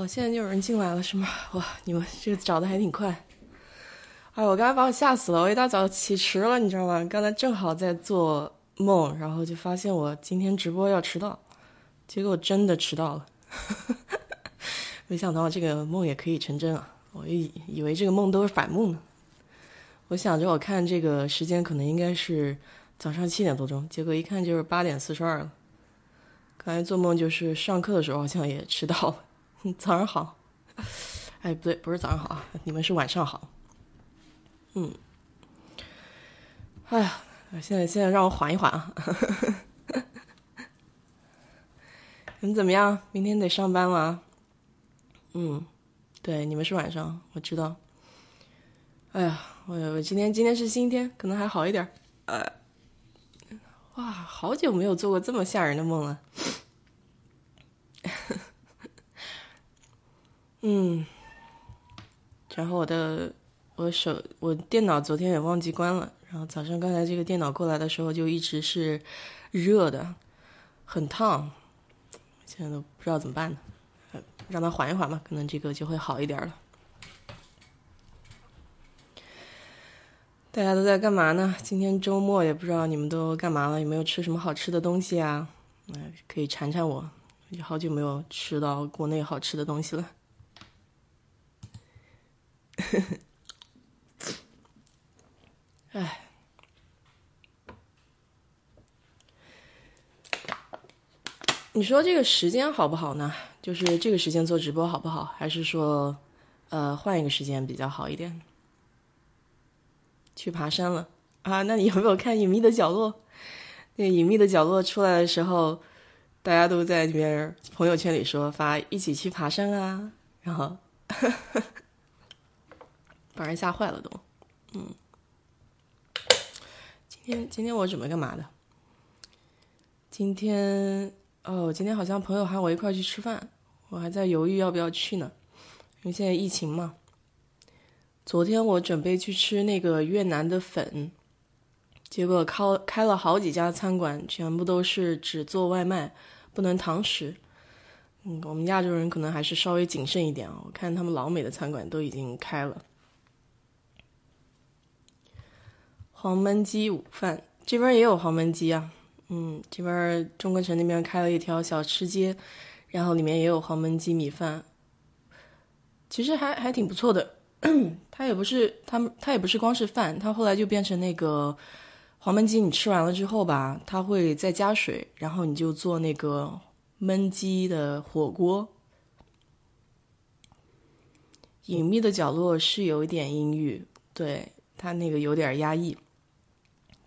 哦，现在就有人进来了是吗？哇，你们这个找的还挺快。哎，我刚才把我吓死了，我一大早起迟了，你知道吗？刚才正好在做梦，然后就发现我今天直播要迟到，结果真的迟到了。没想到这个梦也可以成真啊！我以以为这个梦都是反梦呢。我想着我看这个时间可能应该是早上七点多钟，结果一看就是八点四十二了。刚才做梦就是上课的时候好像也迟到了。早上好，哎，不对，不是早上好啊，你们是晚上好。嗯，哎呀，现在现在让我缓一缓啊。你们怎么样？明天得上班了。嗯，对，你们是晚上，我知道。哎呀，我我今天今天是星期天，可能还好一点。呃，哇，好久没有做过这么吓人的梦了。嗯，然后我的我手我电脑昨天也忘记关了，然后早上刚才这个电脑过来的时候就一直是热的，很烫，现在都不知道怎么办呢，让它缓一缓吧，可能这个就会好一点了。大家都在干嘛呢？今天周末也不知道你们都干嘛了，有没有吃什么好吃的东西啊？哎，可以馋馋我，好久没有吃到国内好吃的东西了。呵呵，哎，你说这个时间好不好呢？就是这个时间做直播好不好？还是说，呃，换一个时间比较好一点？去爬山了啊？那你有没有看《隐秘的角落》？那《隐秘的角落》出来的时候，大家都在里边朋友圈里说发一起去爬山啊，然后。把人吓坏了都，嗯，今天今天我准备干嘛的？今天哦，今天好像朋友喊我一块去吃饭，我还在犹豫要不要去呢，因为现在疫情嘛。昨天我准备去吃那个越南的粉，结果开开了好几家餐馆，全部都是只做外卖，不能堂食。嗯，我们亚洲人可能还是稍微谨慎一点啊。我看他们老美的餐馆都已经开了。黄焖鸡午饭这边也有黄焖鸡啊，嗯，这边中关城那边开了一条小吃街，然后里面也有黄焖鸡米饭，其实还还挺不错的。它也不是它它也不是光是饭，它后来就变成那个黄焖鸡，你吃完了之后吧，它会再加水，然后你就做那个焖鸡的火锅。隐秘的角落是有一点阴郁，对它那个有点压抑。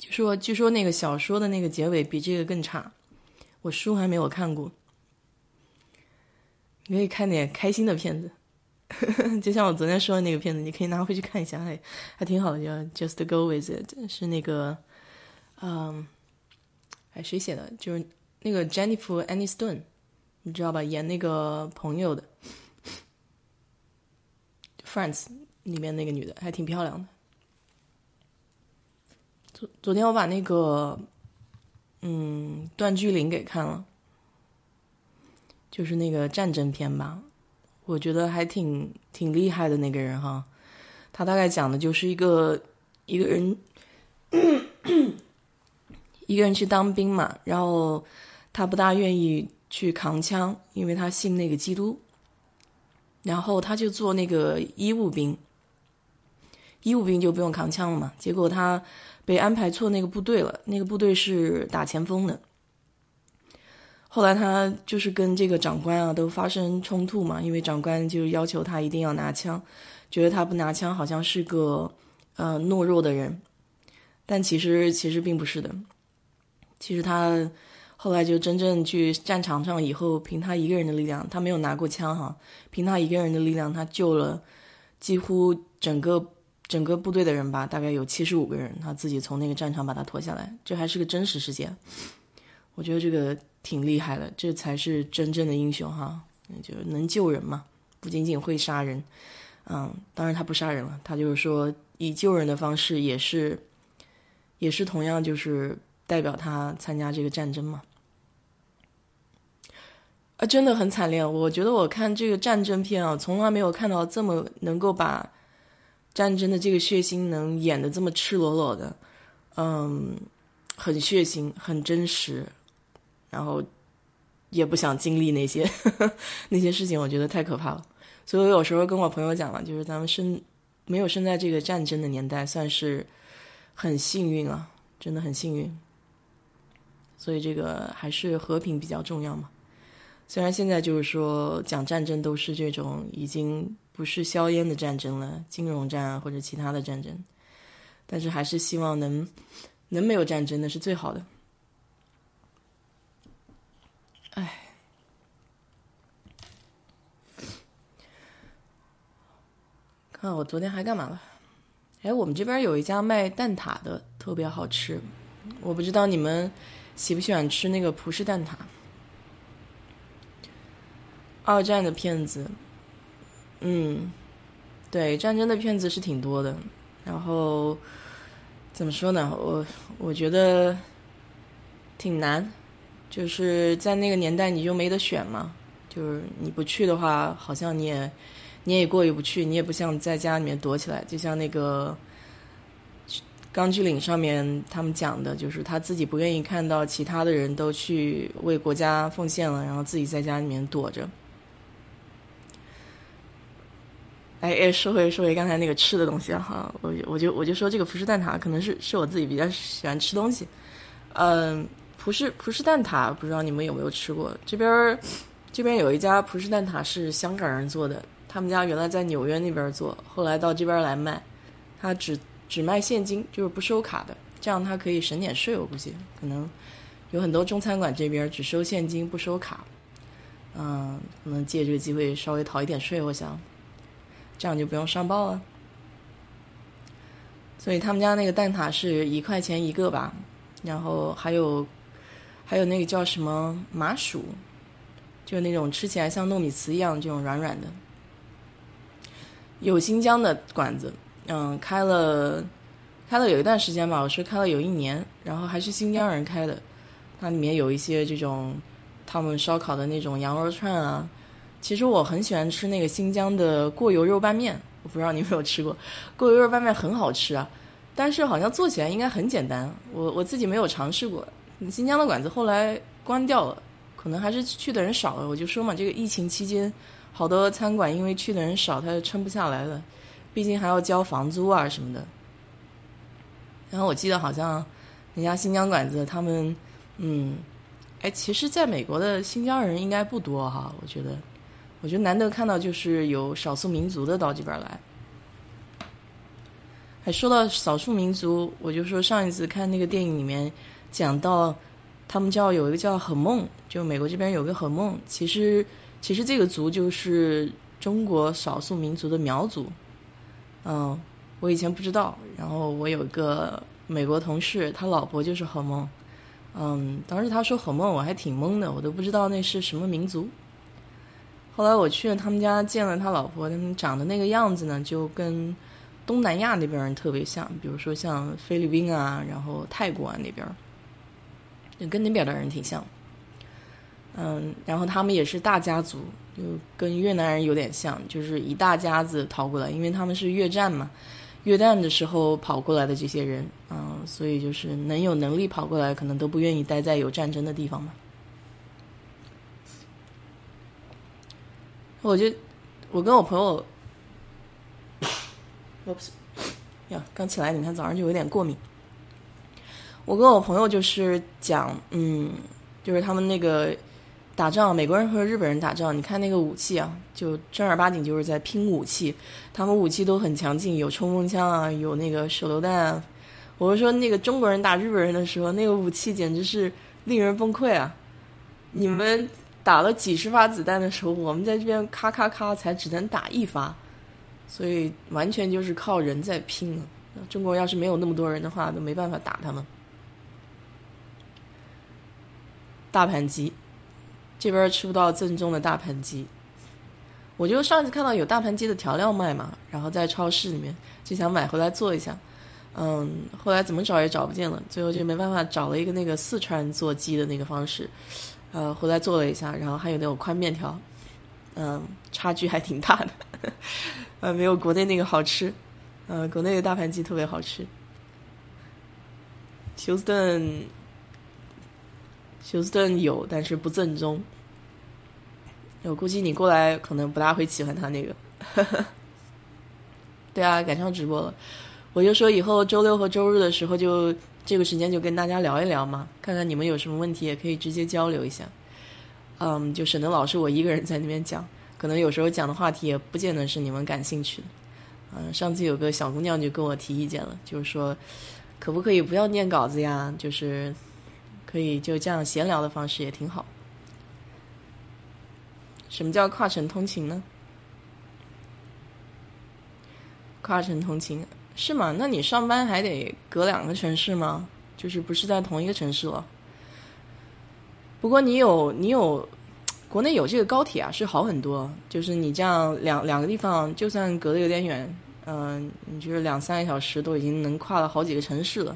据说，据说那个小说的那个结尾比这个更差，我书还没有看过。你可以看点开心的片子，就像我昨天说的那个片子，你可以拿回去看一下，还还挺好的，叫《Just Go With It》，是那个，嗯，哎，谁写的？就是那个 Jennifer Aniston，你知道吧？演那个朋友的 《Friends》里面那个女的，还挺漂亮的。昨天我把那个，嗯，段句林给看了，就是那个战争片吧，我觉得还挺挺厉害的那个人哈，他大概讲的就是一个一个人，一个人去当兵嘛，然后他不大愿意去扛枪，因为他信那个基督，然后他就做那个医务兵，医务兵就不用扛枪了嘛，结果他。被安排错那个部队了，那个部队是打前锋的。后来他就是跟这个长官啊都发生冲突嘛，因为长官就要求他一定要拿枪，觉得他不拿枪好像是个呃懦弱的人，但其实其实并不是的。其实他后来就真正去战场上以后，凭他一个人的力量，他没有拿过枪哈，凭他一个人的力量，他救了几乎整个。整个部队的人吧，大概有七十五个人，他自己从那个战场把他拖下来，这还是个真实事件。我觉得这个挺厉害的，这才是真正的英雄哈，就是能救人嘛，不仅仅会杀人，嗯，当然他不杀人了，他就是说以救人的方式，也是，也是同样就是代表他参加这个战争嘛。啊，真的很惨烈。我觉得我看这个战争片啊，从来没有看到这么能够把战争的这个血腥能演的这么赤裸裸的，嗯，很血腥，很真实，然后也不想经历那些 那些事情，我觉得太可怕了。所以我有时候跟我朋友讲了，就是咱们生没有生在这个战争的年代，算是很幸运啊，真的很幸运。所以这个还是和平比较重要嘛。虽然现在就是说讲战争都是这种已经不是硝烟的战争了，金融战或者其他的战争，但是还是希望能能没有战争，那是最好的。哎，看我昨天还干嘛了？哎，我们这边有一家卖蛋挞的，特别好吃。我不知道你们喜不喜欢吃那个葡式蛋挞。二战的片子，嗯，对，战争的片子是挺多的。然后怎么说呢？我我觉得挺难，就是在那个年代你就没得选嘛。就是你不去的话，好像你也你也过意不去，你也不像在家里面躲起来。就像那个《钢锯岭》上面他们讲的，就是他自己不愿意看到其他的人都去为国家奉献了，然后自己在家里面躲着。哎哎，说回说回刚才那个吃的东西哈，我我就我就说这个葡式蛋挞可能是是我自己比较喜欢吃东西，嗯，葡式葡式蛋挞不知道你们有没有吃过？这边这边有一家葡式蛋挞是香港人做的，他们家原来在纽约那边做，后来到这边来卖，他只只卖现金，就是不收卡的，这样他可以省点税。我估计可能有很多中餐馆这边只收现金不收卡，嗯，可能借这个机会稍微逃一点税，我想。这样就不用上报了，所以他们家那个蛋挞是一块钱一个吧，然后还有还有那个叫什么麻薯，就那种吃起来像糯米糍一样这种软软的。有新疆的馆子，嗯，开了开了有一段时间吧，我是开了有一年，然后还是新疆人开的，它里面有一些这种他们烧烤的那种羊肉串啊。其实我很喜欢吃那个新疆的过油肉拌面，我不知道你有没有吃过，过油肉拌面很好吃啊，但是好像做起来应该很简单，我我自己没有尝试过。新疆的馆子后来关掉了，可能还是去的人少了。我就说嘛，这个疫情期间，好多餐馆因为去的人少，他就撑不下来了，毕竟还要交房租啊什么的。然后我记得好像那家新疆馆子，他们嗯，哎，其实在美国的新疆人应该不多哈，我觉得。我觉得难得看到就是有少数民族的到这边来。还说到少数民族，我就说上一次看那个电影里面讲到，他们叫有一个叫很梦，就美国这边有个很梦，其实其实这个族就是中国少数民族的苗族。嗯，我以前不知道，然后我有一个美国同事，他老婆就是很梦。嗯，当时他说很梦，我还挺懵的，我都不知道那是什么民族。后来我去了他们家，见了他老婆，他们长的那个样子呢，就跟东南亚那边人特别像，比如说像菲律宾啊，然后泰国啊那边，就跟那边的人挺像。嗯，然后他们也是大家族，就跟越南人有点像，就是一大家子逃过来，因为他们是越战嘛，越战的时候跑过来的这些人，嗯，所以就是能有能力跑过来，可能都不愿意待在有战争的地方嘛。我就，我跟我朋友，我不是呀，刚起来，你看早上就有点过敏。我跟我朋友就是讲，嗯，就是他们那个打仗，美国人和日本人打仗，你看那个武器啊，就正儿八经就是在拼武器，他们武器都很强劲，有冲锋枪啊，有那个手榴弹。啊。我是说，那个中国人打日本人的时候，那个武器简直是令人崩溃啊！你们。打了几十发子弹的时候，我们在这边咔咔咔才只能打一发，所以完全就是靠人在拼了。中国要是没有那么多人的话，都没办法打他们。大盘鸡，这边吃不到正宗的大盘鸡。我就上次看到有大盘鸡的调料卖嘛，然后在超市里面就想买回来做一下，嗯，后来怎么找也找不见了，最后就没办法找了一个那个四川做鸡的那个方式。呃，回来做了一下，然后还有那种宽面条，嗯，差距还挺大的，呃，没有国内那个好吃，呃，国内的大盘鸡特别好吃。休斯顿，休斯顿有，但是不正宗。我估计你过来可能不大会喜欢他那个。对啊，赶上直播了，我就说以后周六和周日的时候就这个时间就跟大家聊一聊嘛，看看你们有什么问题也可以直接交流一下。嗯，就省得老是我一个人在那边讲，可能有时候讲的话题也不见得是你们感兴趣的。嗯，上次有个小姑娘就跟我提意见了，就是说。可不可以不要念稿子呀？就是可以就这样闲聊的方式也挺好。什么叫跨城通勤呢？跨城通勤是吗？那你上班还得隔两个城市吗？就是不是在同一个城市了？不过你有你有国内有这个高铁啊，是好很多。就是你这样两两个地方，就算隔得有点远。嗯，你就是两三个小时都已经能跨了好几个城市了，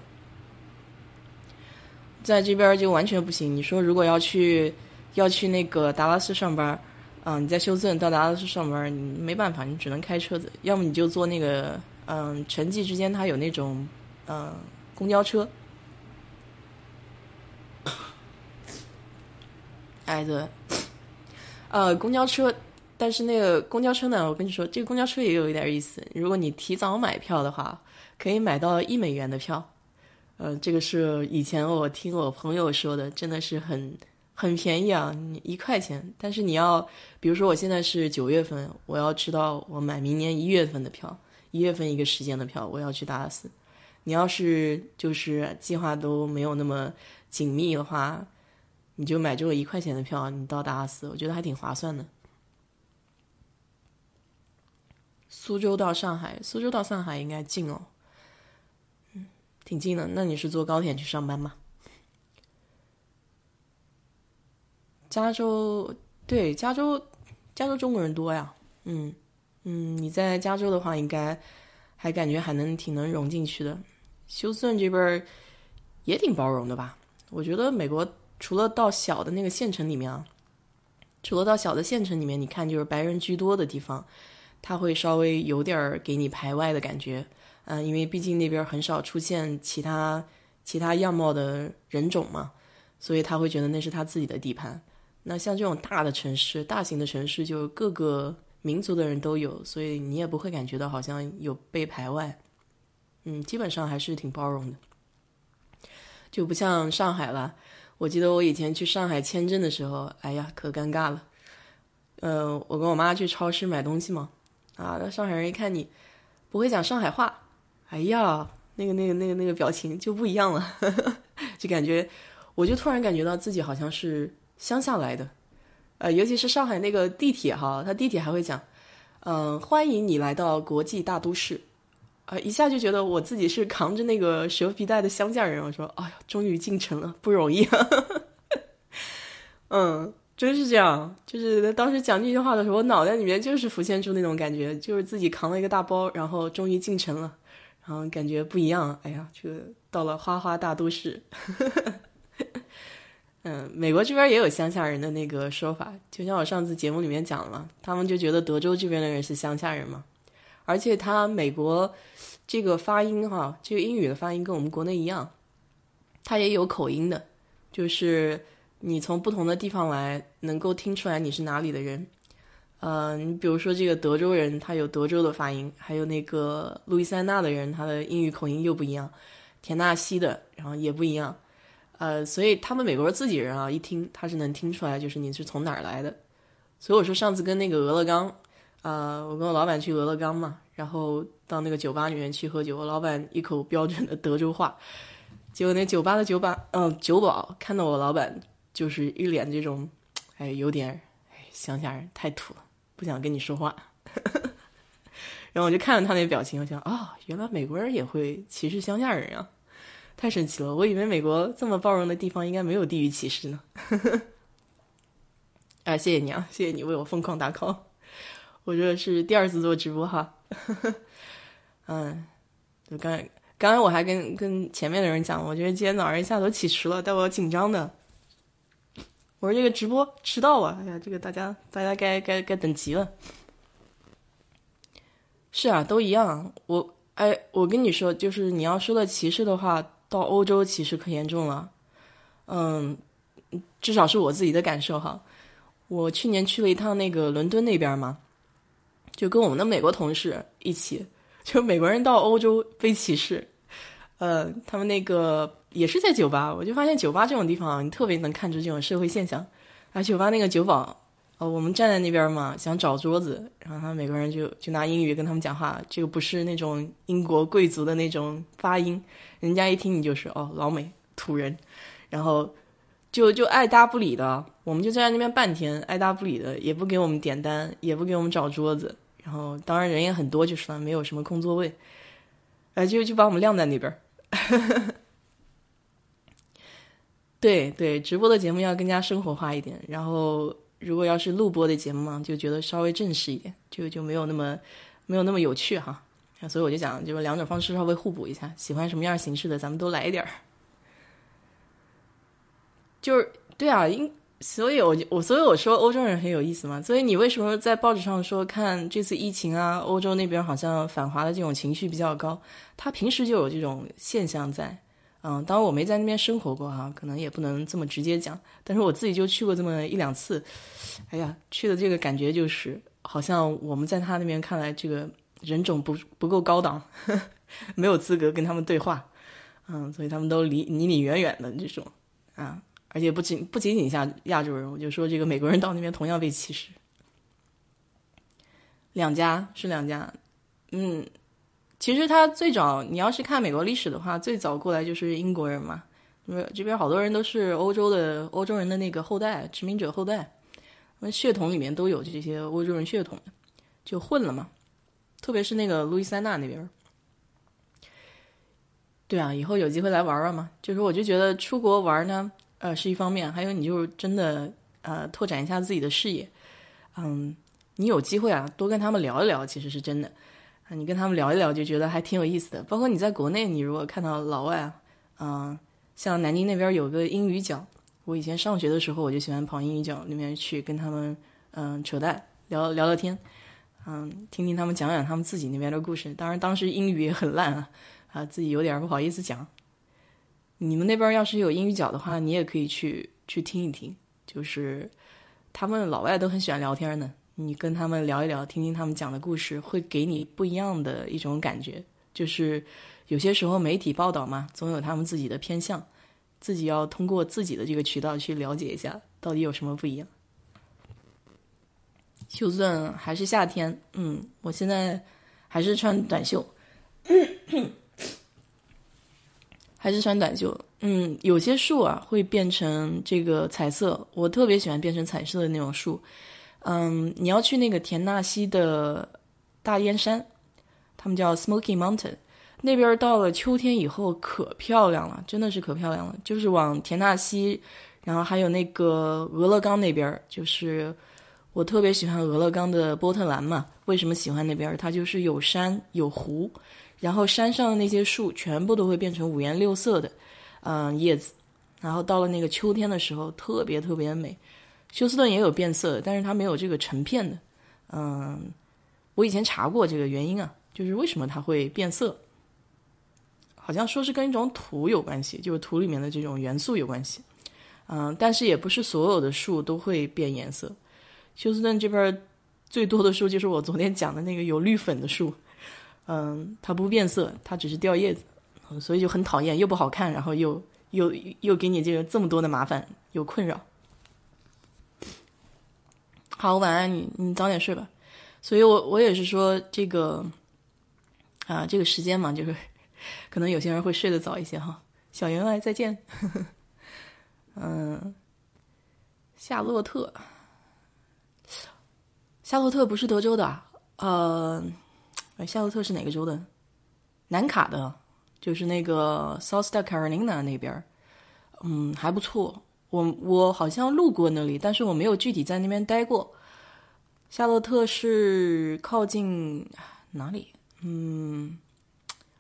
在这边就完全不行。你说如果要去要去那个达拉斯上班，嗯，你在休斯顿到达拉斯上班，你没办法，你只能开车子，要么你就坐那个嗯，城际之间它有那种嗯公交车，哎对，呃公交车。但是那个公交车呢？我跟你说，这个公交车也有一点意思。如果你提早买票的话，可以买到一美元的票。呃，这个是以前我听我朋友说的，真的是很很便宜啊，一块钱。但是你要，比如说我现在是九月份，我要知道我买明年一月份的票，一月份一个时间的票，我要去达拉斯。你要是就是计划都没有那么紧密的话，你就买这个一块钱的票，你到达拉斯，我觉得还挺划算的。苏州到上海，苏州到上海应该近哦，嗯，挺近的。那你是坐高铁去上班吗？加州，对，加州，加州中国人多呀。嗯嗯，你在加州的话，应该还感觉还能挺能融进去的。休斯顿这边也挺包容的吧？我觉得美国除了到小的那个县城里面啊，除了到小的县城里面，你看就是白人居多的地方。他会稍微有点儿给你排外的感觉，嗯，因为毕竟那边很少出现其他其他样貌的人种嘛，所以他会觉得那是他自己的地盘。那像这种大的城市、大型的城市，就各个民族的人都有，所以你也不会感觉到好像有被排外。嗯，基本上还是挺包容的，就不像上海了。我记得我以前去上海签证的时候，哎呀，可尴尬了。呃，我跟我妈去超市买东西嘛。啊，那上海人一看你不会讲上海话，哎呀，那个、那个、那个、那个表情就不一样了，就感觉，我就突然感觉到自己好像是乡下来的，呃，尤其是上海那个地铁哈，它地铁还会讲，嗯，欢迎你来到国际大都市，啊，一下就觉得我自己是扛着那个蛇皮袋的乡下人，我说，哎呀，终于进城了，不容易，嗯。真是这样，就是当时讲这句话的时候，我脑袋里面就是浮现出那种感觉，就是自己扛了一个大包，然后终于进城了，然后感觉不一样。哎呀，这个到了花花大都市。嗯，美国这边也有乡下人的那个说法，就像我上次节目里面讲了，他们就觉得德州这边的人是乡下人嘛，而且他美国这个发音哈，这个英语的发音跟我们国内一样，他也有口音的，就是。你从不同的地方来，能够听出来你是哪里的人。呃，你比如说这个德州人，他有德州的发音；还有那个路易斯安那的人，他的英语口音又不一样；田纳西的，然后也不一样。呃，所以他们美国人自己人啊，一听他是能听出来，就是你是从哪儿来的。所以我说上次跟那个俄勒冈，呃，我跟我老板去俄勒冈嘛，然后到那个酒吧里面去喝酒，我老板一口标准的德州话，结果那酒吧的酒吧，嗯，酒保看到我老板。就是一脸这种，哎，有点，哎，乡下人太土了，不想跟你说话。然后我就看着他那表情，我想啊，原来美国人也会歧视乡下人啊，太神奇了！我以为美国这么包容的地方应该没有地域歧视呢。啊，谢谢你啊，谢谢你为我疯狂打 call。我这是第二次做直播哈。嗯，就刚刚才我还跟跟前面的人讲，我觉得今天早上一下都起迟了，但我紧张的。我说这个直播迟到啊！哎呀，这个大家大家该该该等急了。是啊，都一样。我哎，我跟你说，就是你要说的歧视的话，到欧洲歧视可严重了。嗯，至少是我自己的感受哈。我去年去了一趟那个伦敦那边嘛，就跟我们的美国同事一起，就美国人到欧洲被歧视。呃，他们那个。也是在酒吧，我就发现酒吧这种地方，你特别能看出这种社会现象。啊，酒吧那个酒保，哦，我们站在那边嘛，想找桌子，然后他美国人就就拿英语跟他们讲话，这个不是那种英国贵族的那种发音，人家一听你就是哦老美土人，然后就就爱搭不理的，我们就站在那边半天，爱搭不理的，也不给我们点单，也不给我们找桌子，然后当然人也很多，就是，没有什么空座位，哎，就就把我们晾在那边。对对，直播的节目要更加生活化一点。然后，如果要是录播的节目嘛，就觉得稍微正式一点，就就没有那么没有那么有趣哈。所以我就讲，就是两种方式稍微互补一下，喜欢什么样形式的，咱们都来一点儿。就是对啊，因所以我就我所以我说欧洲人很有意思嘛。所以你为什么在报纸上说看这次疫情啊，欧洲那边好像反华的这种情绪比较高？他平时就有这种现象在。嗯，当然我没在那边生活过哈，可能也不能这么直接讲。但是我自己就去过这么一两次，哎呀，去的这个感觉就是，好像我们在他那边看来，这个人种不不够高档，没有资格跟他们对话。嗯，所以他们都离离你远远的这种啊，而且不仅不仅仅像亚洲人，我就说这个美国人到那边同样被歧视。两家是两家，嗯。其实他最早，你要是看美国历史的话，最早过来就是英国人嘛。因为这边好多人都是欧洲的欧洲人的那个后代，殖民者后代，那血统里面都有这些欧洲人血统，就混了嘛。特别是那个路易斯安那那边。对啊，以后有机会来玩玩嘛。就是我就觉得出国玩呢，呃，是一方面，还有你就是真的呃拓展一下自己的视野。嗯，你有机会啊，多跟他们聊一聊，其实是真的。你跟他们聊一聊，就觉得还挺有意思的。包括你在国内，你如果看到老外啊，嗯，像南京那边有个英语角，我以前上学的时候，我就喜欢跑英语角里面去跟他们嗯扯淡，聊聊聊天，嗯，听听他们讲讲他们自己那边的故事。当然，当时英语也很烂啊，啊，自己有点不好意思讲。你们那边要是有英语角的话，你也可以去去听一听，就是他们老外都很喜欢聊天呢。你跟他们聊一聊，听听他们讲的故事，会给你不一样的一种感觉。就是有些时候媒体报道嘛，总有他们自己的偏向，自己要通过自己的这个渠道去了解一下，到底有什么不一样。休斯顿还是夏天，嗯，我现在还是穿短袖，还是穿短袖。嗯，有些树啊会变成这个彩色，我特别喜欢变成彩色的那种树。嗯，你要去那个田纳西的大烟山，他们叫 Smoky Mountain，那边到了秋天以后可漂亮了，真的是可漂亮了。就是往田纳西，然后还有那个俄勒冈那边，就是我特别喜欢俄勒冈的波特兰嘛。为什么喜欢那边？它就是有山有湖，然后山上的那些树全部都会变成五颜六色的，嗯，叶子，然后到了那个秋天的时候，特别特别美。休斯顿也有变色，但是它没有这个成片的。嗯，我以前查过这个原因啊，就是为什么它会变色，好像说是跟一种土有关系，就是土里面的这种元素有关系。嗯，但是也不是所有的树都会变颜色。休斯顿这边最多的树就是我昨天讲的那个有绿粉的树，嗯，它不变色，它只是掉叶子，所以就很讨厌，又不好看，然后又又又给你这个这么多的麻烦，有困扰。好，晚安，你你早点睡吧。所以，我我也是说这个啊，这个时间嘛，就是 可能有些人会睡得早一些哈。小员外再见。嗯，夏洛特，夏洛特不是德州的，呃，夏洛特是哪个州的？南卡的，就是那个 South Carolina 那边嗯，还不错。我我好像路过那里，但是我没有具体在那边待过。夏洛特是靠近哪里？嗯，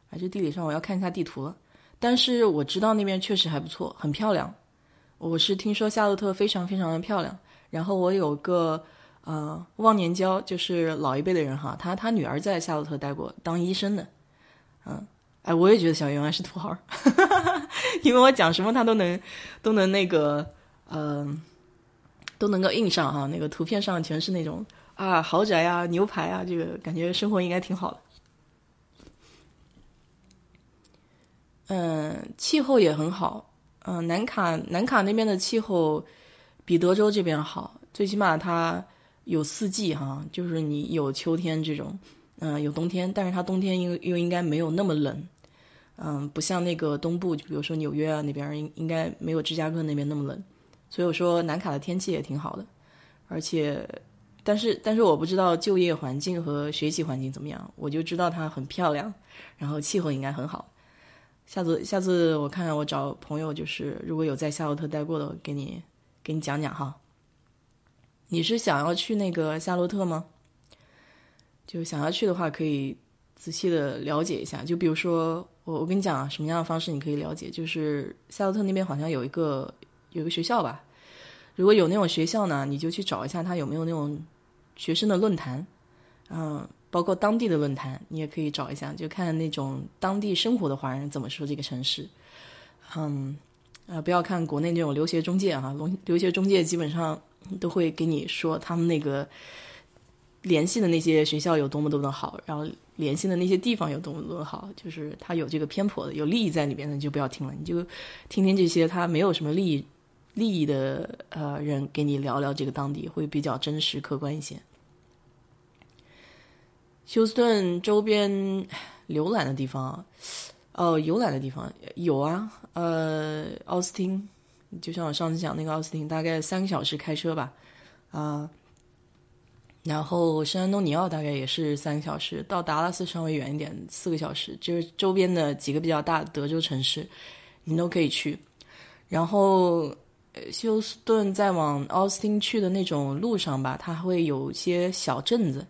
还是地理上我要看一下地图了。但是我知道那边确实还不错，很漂亮。我是听说夏洛特非常非常的漂亮。然后我有个呃忘年交，就是老一辈的人哈，他他女儿在夏洛特待过，当医生的。嗯，哎，我也觉得小员外是土豪，因为我讲什么他都能都能那个嗯都能够印上哈，那个图片上全是那种啊豪宅啊牛排啊，这个感觉生活应该挺好的。嗯，气候也很好。嗯，南卡南卡那边的气候比德州这边好，最起码它有四季哈，就是你有秋天这种，嗯，有冬天，但是它冬天又又应该没有那么冷，嗯，不像那个东部，就比如说纽约啊那边应应该没有芝加哥那边那么冷，所以我说南卡的天气也挺好的，而且，但是但是我不知道就业环境和学习环境怎么样，我就知道它很漂亮，然后气候应该很好。下次下次我看看我找朋友，就是如果有在夏洛特待过的，给你给你讲讲哈。你是想要去那个夏洛特吗？就想要去的话，可以仔细的了解一下。就比如说，我我跟你讲啊，什么样的方式你可以了解？就是夏洛特那边好像有一个有一个学校吧，如果有那种学校呢，你就去找一下，他有没有那种学生的论坛，嗯。包括当地的论坛，你也可以找一下，就看那种当地生活的华人怎么说这个城市。嗯，呃，不要看国内那种留学中介哈，留学中介基本上都会给你说他们那个联系的那些学校有多么多么好，然后联系的那些地方有多么多么好，就是他有这个偏颇的，有利益在里边的你就不要听了，你就听听这些他没有什么利益利益的呃人给你聊聊这个当地，会比较真实客观一些。休斯顿周边浏览的地方，哦，游览的地方有啊，呃，奥斯汀，就像我上次讲那个奥斯汀，大概三个小时开车吧，啊，然后圣安东尼奥大概也是三个小时，到达拉斯稍微远一点，四个小时，就是周边的几个比较大的德州城市，你都可以去。然后休斯顿再往奥斯汀去的那种路上吧，它会有一些小镇子。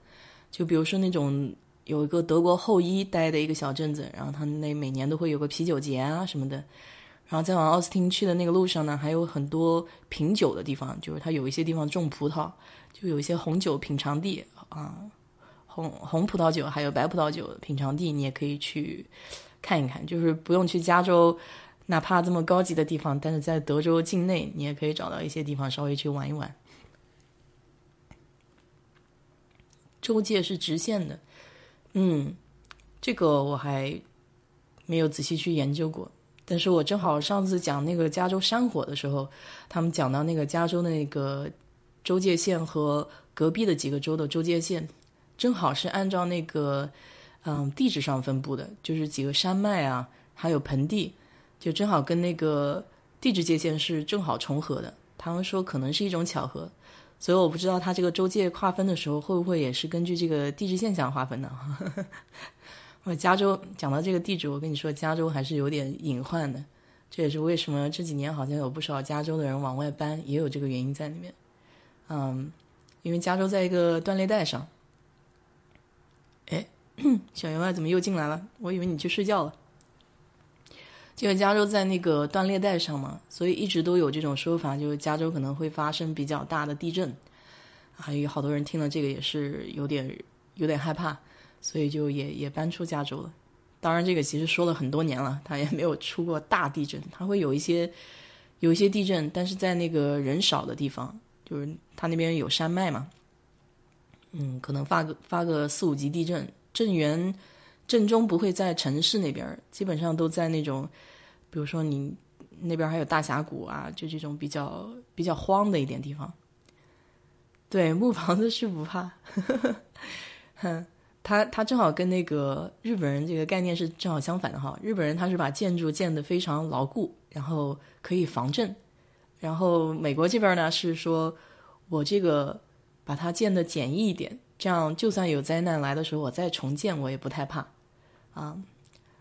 就比如说那种有一个德国后裔待的一个小镇子，然后他那每年都会有个啤酒节啊什么的，然后再往奥斯汀去的那个路上呢，还有很多品酒的地方，就是它有一些地方种葡萄，就有一些红酒品尝地啊，红红葡萄酒还有白葡萄酒品尝地，你也可以去看一看，就是不用去加州，哪怕这么高级的地方，但是在德州境内，你也可以找到一些地方稍微去玩一玩。州界是直线的，嗯，这个我还没有仔细去研究过。但是我正好上次讲那个加州山火的时候，他们讲到那个加州的那个州界线和隔壁的几个州的州界线，正好是按照那个嗯地址上分布的，就是几个山脉啊，还有盆地，就正好跟那个地质界线是正好重合的。他们说可能是一种巧合。所以我不知道它这个州界划分的时候会不会也是根据这个地质现象划分的。我加州讲到这个地址，我跟你说，加州还是有点隐患的。这也是为什么这几年好像有不少加州的人往外搬，也有这个原因在里面。嗯，因为加州在一个断裂带上。哎，小员外怎么又进来了？我以为你去睡觉了。因为加州在那个断裂带上嘛，所以一直都有这种说法，就是加州可能会发生比较大的地震。还有好多人听了这个也是有点有点害怕，所以就也也搬出加州了。当然，这个其实说了很多年了，它也没有出过大地震。它会有一些有一些地震，但是在那个人少的地方，就是它那边有山脉嘛，嗯，可能发个发个四五级地震，震源。震中不会在城市那边，基本上都在那种，比如说你那边还有大峡谷啊，就这种比较比较荒的一点地方。对，木房子是不怕，哼，他他正好跟那个日本人这个概念是正好相反的哈。日本人他是把建筑建得非常牢固，然后可以防震，然后美国这边呢是说我这个把它建得简易一点，这样就算有灾难来的时候，我再重建我也不太怕。啊，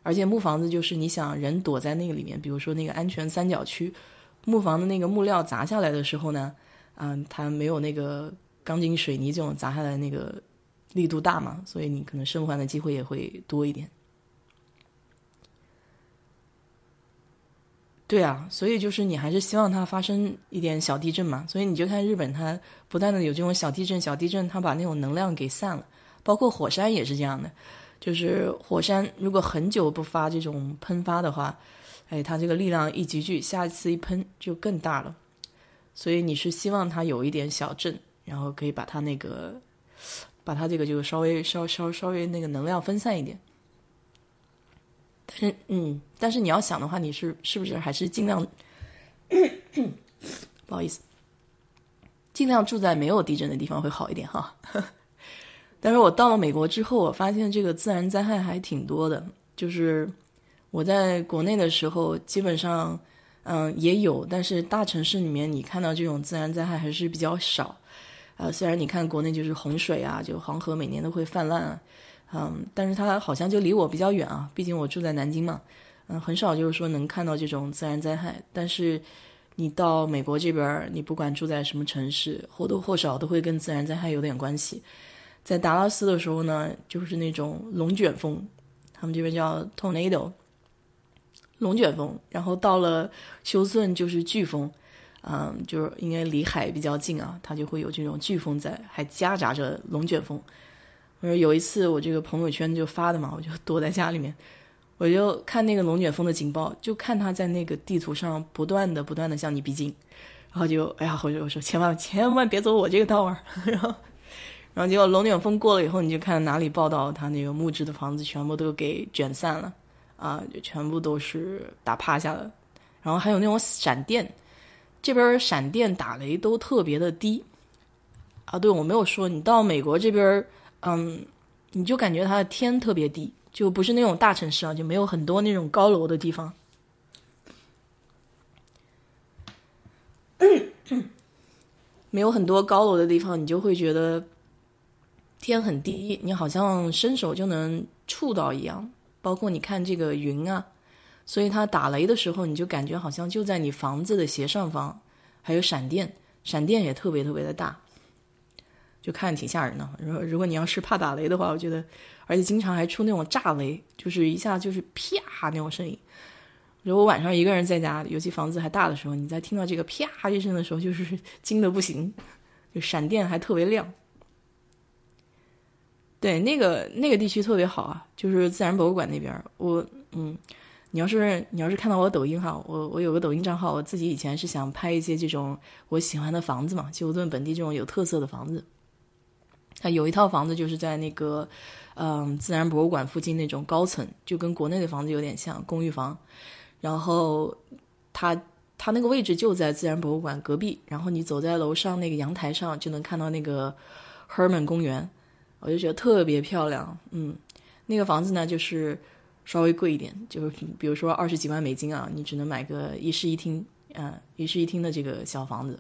而且木房子就是你想人躲在那个里面，比如说那个安全三角区，木房的那个木料砸下来的时候呢，嗯，它没有那个钢筋水泥这种砸下来那个力度大嘛，所以你可能生还的机会也会多一点。对啊，所以就是你还是希望它发生一点小地震嘛。所以你就看日本，它不断的有这种小地震，小地震它把那种能量给散了。包括火山也是这样的，就是火山如果很久不发这种喷发的话，哎，它这个力量一集聚，下一次一喷就更大了。所以你是希望它有一点小震，然后可以把它那个，把它这个就稍微稍稍稍微那个能量分散一点。但是，嗯，但是你要想的话，你是是不是还是尽量，不好意思，尽量住在没有地震的地方会好一点哈。但是我到了美国之后，我发现这个自然灾害还挺多的。就是我在国内的时候，基本上，嗯，也有，但是大城市里面你看到这种自然灾害还是比较少。啊，虽然你看国内就是洪水啊，就黄河每年都会泛滥。啊。嗯，但是它好像就离我比较远啊，毕竟我住在南京嘛，嗯，很少就是说能看到这种自然灾害。但是你到美国这边，你不管住在什么城市，或多或少都会跟自然灾害有点关系。在达拉斯的时候呢，就是那种龙卷风，他们这边叫 tornado，龙卷风。然后到了休斯顿就是飓风，嗯，就是应该离海比较近啊，它就会有这种飓风在，还夹杂着龙卷风。我说有一次我这个朋友圈就发的嘛，我就躲在家里面，我就看那个龙卷风的警报，就看它在那个地图上不断的不断的向你逼近，然后就哎呀，我就我说千万千万别走我这个道儿，然后然后结果龙卷风过了以后，你就看哪里报道，它那个木质的房子全部都给卷散了，啊，就全部都是打趴下了，然后还有那种闪电，这边闪电打雷都特别的低，啊，对我没有说，你到美国这边。嗯，你就感觉它的天特别低，就不是那种大城市啊，就没有很多那种高楼的地方。没有很多高楼的地方，你就会觉得天很低，你好像伸手就能触到一样。包括你看这个云啊，所以它打雷的时候，你就感觉好像就在你房子的斜上方，还有闪电，闪电也特别特别的大。就看着挺吓人的。如果如果你要是怕打雷的话，我觉得，而且经常还出那种炸雷，就是一下就是啪那种声音。如果晚上一个人在家，尤其房子还大的时候，你在听到这个啪一声的时候，就是 惊的不行，就闪电还特别亮。对，那个那个地区特别好啊，就是自然博物馆那边。我嗯，你要是你要是看到我抖音哈，我我有个抖音账号，我自己以前是想拍一些这种我喜欢的房子嘛，休斯顿本地这种有特色的房子。他有一套房子，就是在那个，嗯，自然博物馆附近那种高层，就跟国内的房子有点像公寓房。然后，他他那个位置就在自然博物馆隔壁。然后你走在楼上那个阳台上，就能看到那个 Herman 公园。我就觉得特别漂亮。嗯，那个房子呢，就是稍微贵一点，就是比如说二十几万美金啊，你只能买个一室一厅，嗯，一室一厅的这个小房子。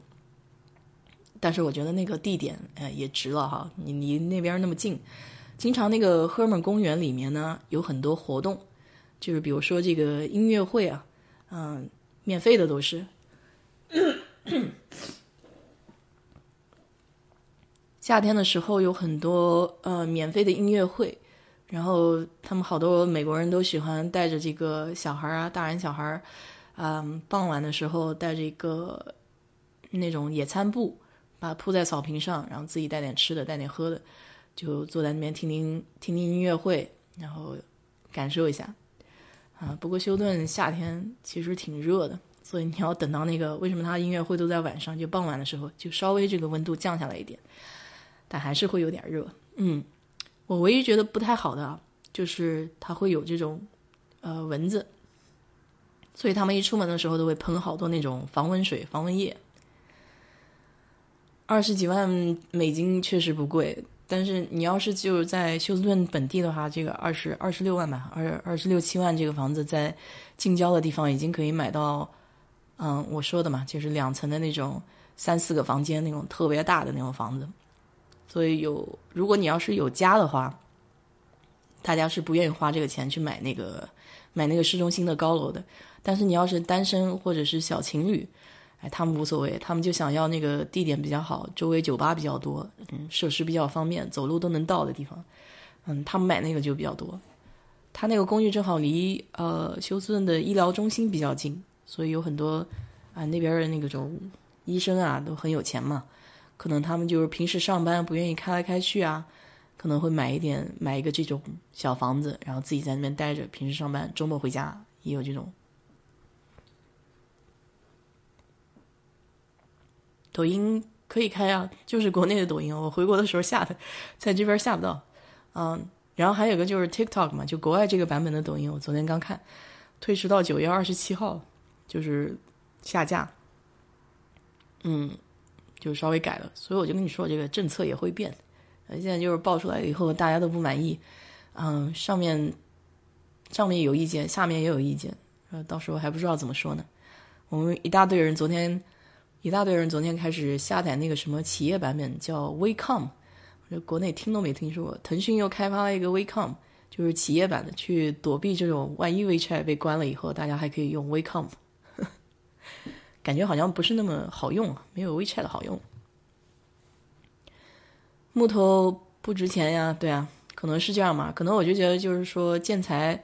但是我觉得那个地点，呃，也值了哈。你离那边那么近，经常那个赫尔公园里面呢有很多活动，就是比如说这个音乐会啊，嗯，免费的都是。夏天的时候有很多呃免费的音乐会，然后他们好多美国人都喜欢带着这个小孩啊，大人小孩，嗯，傍晚的时候带着一个那种野餐布。把它铺在草坪上，然后自己带点吃的，带点喝的，就坐在那边听听听听音乐会，然后感受一下。啊，不过休顿夏天其实挺热的，所以你要等到那个为什么他音乐会都在晚上，就傍晚的时候，就稍微这个温度降下来一点，但还是会有点热。嗯，我唯一觉得不太好的就是它会有这种呃蚊子，所以他们一出门的时候都会喷好多那种防蚊水、防蚊液。二十几万美金确实不贵，但是你要是就在休斯顿本地的话，这个二十二十六万吧，二二十六七万这个房子在近郊的地方已经可以买到，嗯，我说的嘛，就是两层的那种三四个房间那种特别大的那种房子。所以有，如果你要是有家的话，大家是不愿意花这个钱去买那个买那个市中心的高楼的。但是你要是单身或者是小情侣。哎，他们无所谓，他们就想要那个地点比较好，周围酒吧比较多，嗯，设施比较方便，走路都能到的地方，嗯，他们买那个就比较多。他那个公寓正好离呃休斯顿的医疗中心比较近，所以有很多啊那边的那个种医生啊都很有钱嘛，可能他们就是平时上班不愿意开来开去啊，可能会买一点买一个这种小房子，然后自己在那边待着，平时上班，周末回家也有这种。抖音可以开啊，就是国内的抖音，我回国的时候下的，在这边下不到。嗯，然后还有个就是 TikTok 嘛，就国外这个版本的抖音，我昨天刚看，推迟到九月二十七号，就是下架。嗯，就稍微改了，所以我就跟你说，这个政策也会变。现在就是爆出来以后，大家都不满意。嗯，上面上面有意见，下面也有意见，呃，到时候还不知道怎么说呢。我们一大堆人昨天。一大堆人昨天开始下载那个什么企业版本，叫 WeCom，我国内听都没听说过。腾讯又开发了一个 WeCom，就是企业版的，去躲避这种万一 WeChat 被关了以后，大家还可以用 WeCom。感觉好像不是那么好用，没有 WeChat 好用。木头不值钱呀，对啊，可能是这样嘛。可能我就觉得就是说建材。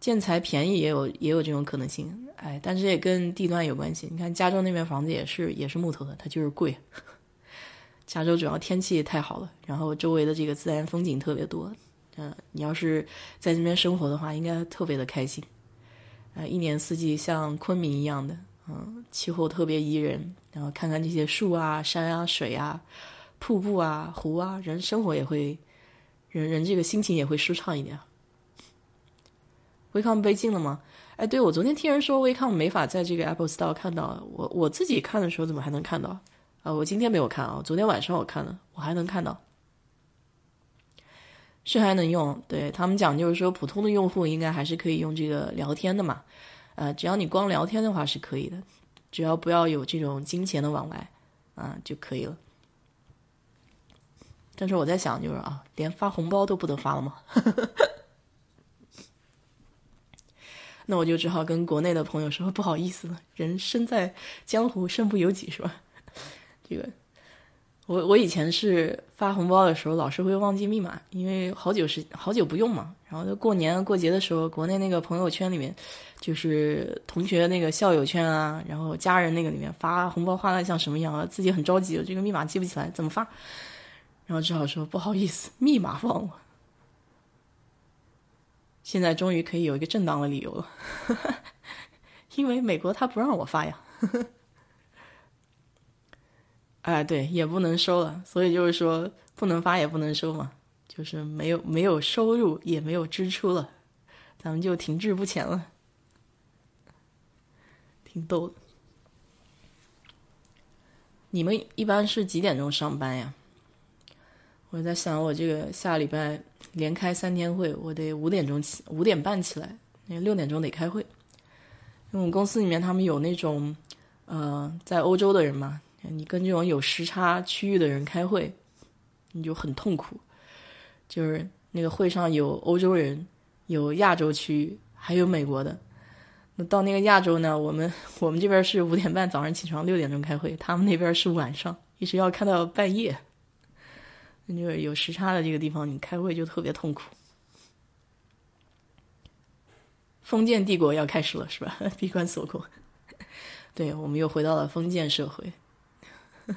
建材便宜也有也有这种可能性，哎，但是也跟地段有关系。你看加州那边房子也是也是木头的，它就是贵。加州主要天气太好了，然后周围的这个自然风景特别多，嗯，你要是在那边生活的话，应该特别的开心。啊，一年四季像昆明一样的，嗯，气候特别宜人，然后看看这些树啊、山啊、水啊、瀑布啊、湖啊，人生活也会，人人这个心情也会舒畅一点。WeCom 被禁了吗？哎，对，我昨天听人说 WeCom 没法在这个 Apple Store 看到。我我自己看的时候怎么还能看到？啊，我今天没有看啊，昨天晚上我看了，我还能看到，是还能用。对他们讲就是说，普通的用户应该还是可以用这个聊天的嘛。呃，只要你光聊天的话是可以的，只要不要有这种金钱的往来啊就可以了。但是我在想，就是啊，连发红包都不能发了吗？那我就只好跟国内的朋友说不好意思了，人身在江湖身不由己，是吧？这个，我我以前是发红包的时候老是会忘记密码，因为好久是好久不用嘛。然后就过年过节的时候，国内那个朋友圈里面，就是同学那个校友圈啊，然后家人那个里面发红包发的像什么样啊，自己很着急，这个密码记不起来，怎么发？然后只好说不好意思，密码忘了。现在终于可以有一个正当的理由了，因为美国他不让我发呀。哎，对，也不能收了，所以就是说不能发也不能收嘛，就是没有没有收入也没有支出了，咱们就停滞不前了，挺逗的。你们一般是几点钟上班呀？我在想，我这个下礼拜连开三天会，我得五点钟起，五点半起来，那六点钟得开会。因为我们公司里面他们有那种，呃，在欧洲的人嘛，你跟这种有时差区域的人开会，你就很痛苦。就是那个会上有欧洲人，有亚洲区域，还有美国的。那到那个亚洲呢，我们 我们这边是五点半早上起床，六点钟开会，他们那边是晚上，一直要开到半夜。就是有时差的这个地方，你开会就特别痛苦。封建帝国要开始了，是吧？闭关锁国，对我们又回到了封建社会。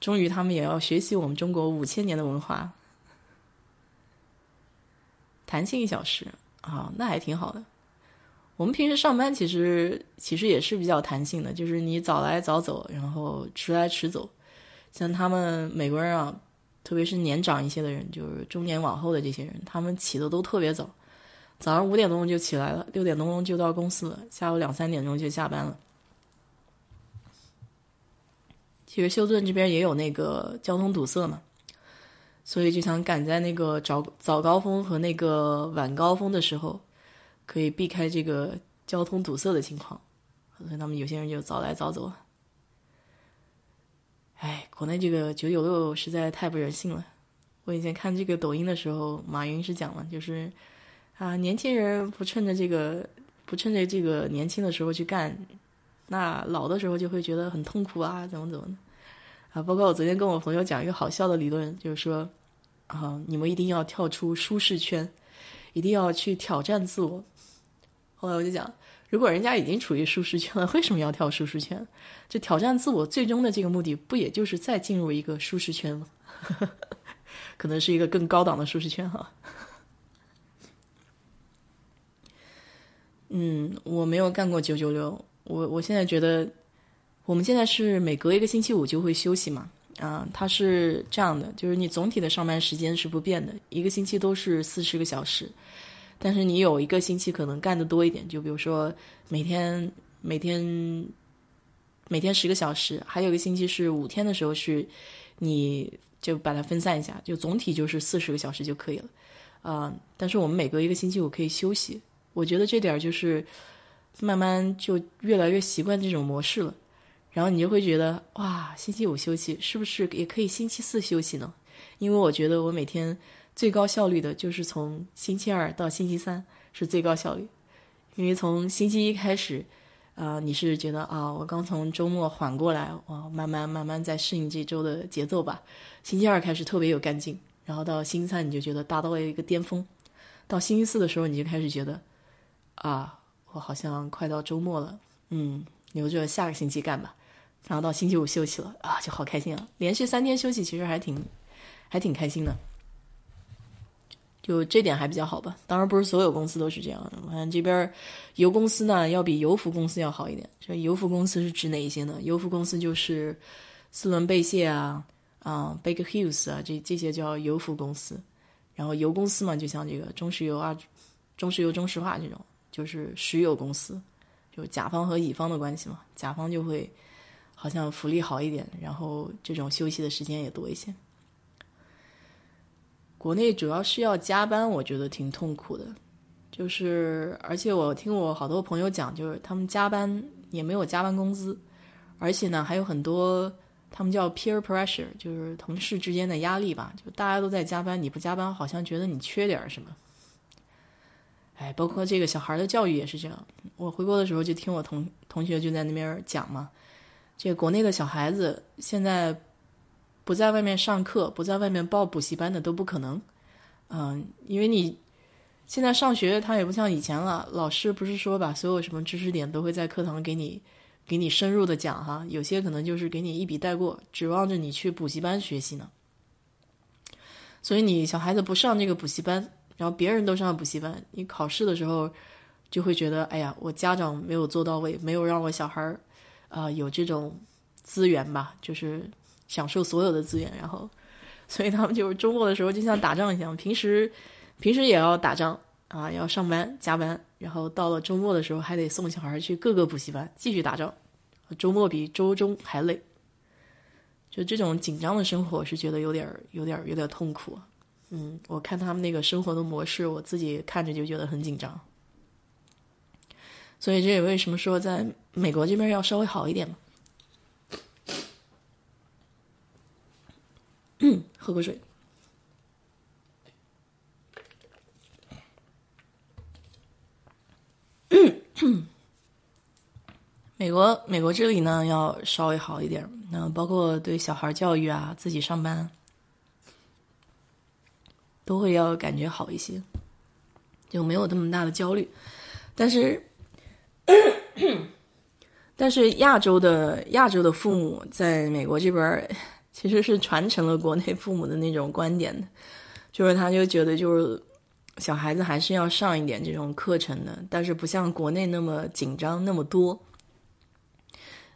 终于，他们也要学习我们中国五千年的文化。弹性一小时啊，那还挺好的。我们平时上班其实其实也是比较弹性的，就是你早来早走，然后迟来迟走。像他们美国人啊。特别是年长一些的人，就是中年往后的这些人，他们起的都特别早，早上五点多钟就起来了，六点多钟就到公司了，下午两三点钟就下班了。其实休顿这边也有那个交通堵塞嘛，所以就想赶在那个早早高峰和那个晚高峰的时候，可以避开这个交通堵塞的情况，所以他们有些人就早来早走。哎，国内这个九九六实在太不人性了。我以前看这个抖音的时候，马云是讲了，就是啊，年轻人不趁着这个不趁着这个年轻的时候去干，那老的时候就会觉得很痛苦啊，怎么怎么的啊。包括我昨天跟我朋友讲一个好笑的理论，就是说啊，你们一定要跳出舒适圈，一定要去挑战自我。后来我就讲，如果人家已经处于舒适圈了，为什么要跳舒适圈？这挑战自我最终的这个目的，不也就是再进入一个舒适圈吗？可能是一个更高档的舒适圈哈。嗯，我没有干过九九六，我我现在觉得，我们现在是每隔一个星期五就会休息嘛。啊，它是这样的，就是你总体的上班时间是不变的，一个星期都是四十个小时，但是你有一个星期可能干的多一点，就比如说每天每天每天十个小时，还有一个星期是五天的时候是，你就把它分散一下，就总体就是四十个小时就可以了，啊，但是我们每隔一个星期五可以休息，我觉得这点就是慢慢就越来越习惯这种模式了。然后你就会觉得哇，星期五休息是不是也可以星期四休息呢？因为我觉得我每天最高效率的就是从星期二到星期三是最高效率，因为从星期一开始，啊，你是觉得啊，我刚从周末缓过来，哇，慢慢慢慢在适应这周的节奏吧。星期二开始特别有干劲，然后到星期三你就觉得达到了一个巅峰，到星期四的时候你就开始觉得，啊，我好像快到周末了，嗯，留着下个星期干吧。然后到星期五休息了啊，就好开心啊！连续三天休息，其实还挺，还挺开心的。就这点还比较好吧。当然不是所有公司都是这样。的。我看这边油公司呢，要比油服公司要好一点。这油服公司是指哪一些呢？油服公司就是斯伦贝谢啊，啊，Baker Hughes 啊，这这些叫油服公司。然后油公司嘛，就像这个中石油啊、中石油、中石化这种，就是石油公司，就甲方和乙方的关系嘛。甲方就会。好像福利好一点，然后这种休息的时间也多一些。国内主要是要加班，我觉得挺痛苦的。就是，而且我听我好多朋友讲，就是他们加班也没有加班工资，而且呢还有很多他们叫 peer pressure，就是同事之间的压力吧。就大家都在加班，你不加班，好像觉得你缺点什么。哎，包括这个小孩的教育也是这样。我回国的时候就听我同同学就在那边讲嘛。这国内的小孩子现在不在外面上课，不在外面报补习班的都不可能，嗯，因为你现在上学，他也不像以前了，老师不是说把所有什么知识点都会在课堂给你给你深入的讲哈，有些可能就是给你一笔带过，指望着你去补习班学习呢。所以你小孩子不上这个补习班，然后别人都上补习班，你考试的时候就会觉得，哎呀，我家长没有做到位，没有让我小孩儿。啊，有这种资源吧，就是享受所有的资源，然后，所以他们就是周末的时候就像打仗一样，平时平时也要打仗啊，要上班加班，然后到了周末的时候还得送小孩去各个补习班继续打仗，周末比周中还累，就这种紧张的生活是觉得有点有点有点痛苦，嗯，我看他们那个生活的模式，我自己看着就觉得很紧张。所以这也为什么说在美国这边要稍微好一点嘛。喝口水。美国，美国这里呢要稍微好一点，那包括对小孩教育啊，自己上班，都会要感觉好一些，就没有那么大的焦虑，但是。但是亚洲的亚洲的父母在美国这边其实是传承了国内父母的那种观点的，就是他就觉得就是小孩子还是要上一点这种课程的，但是不像国内那么紧张那么多。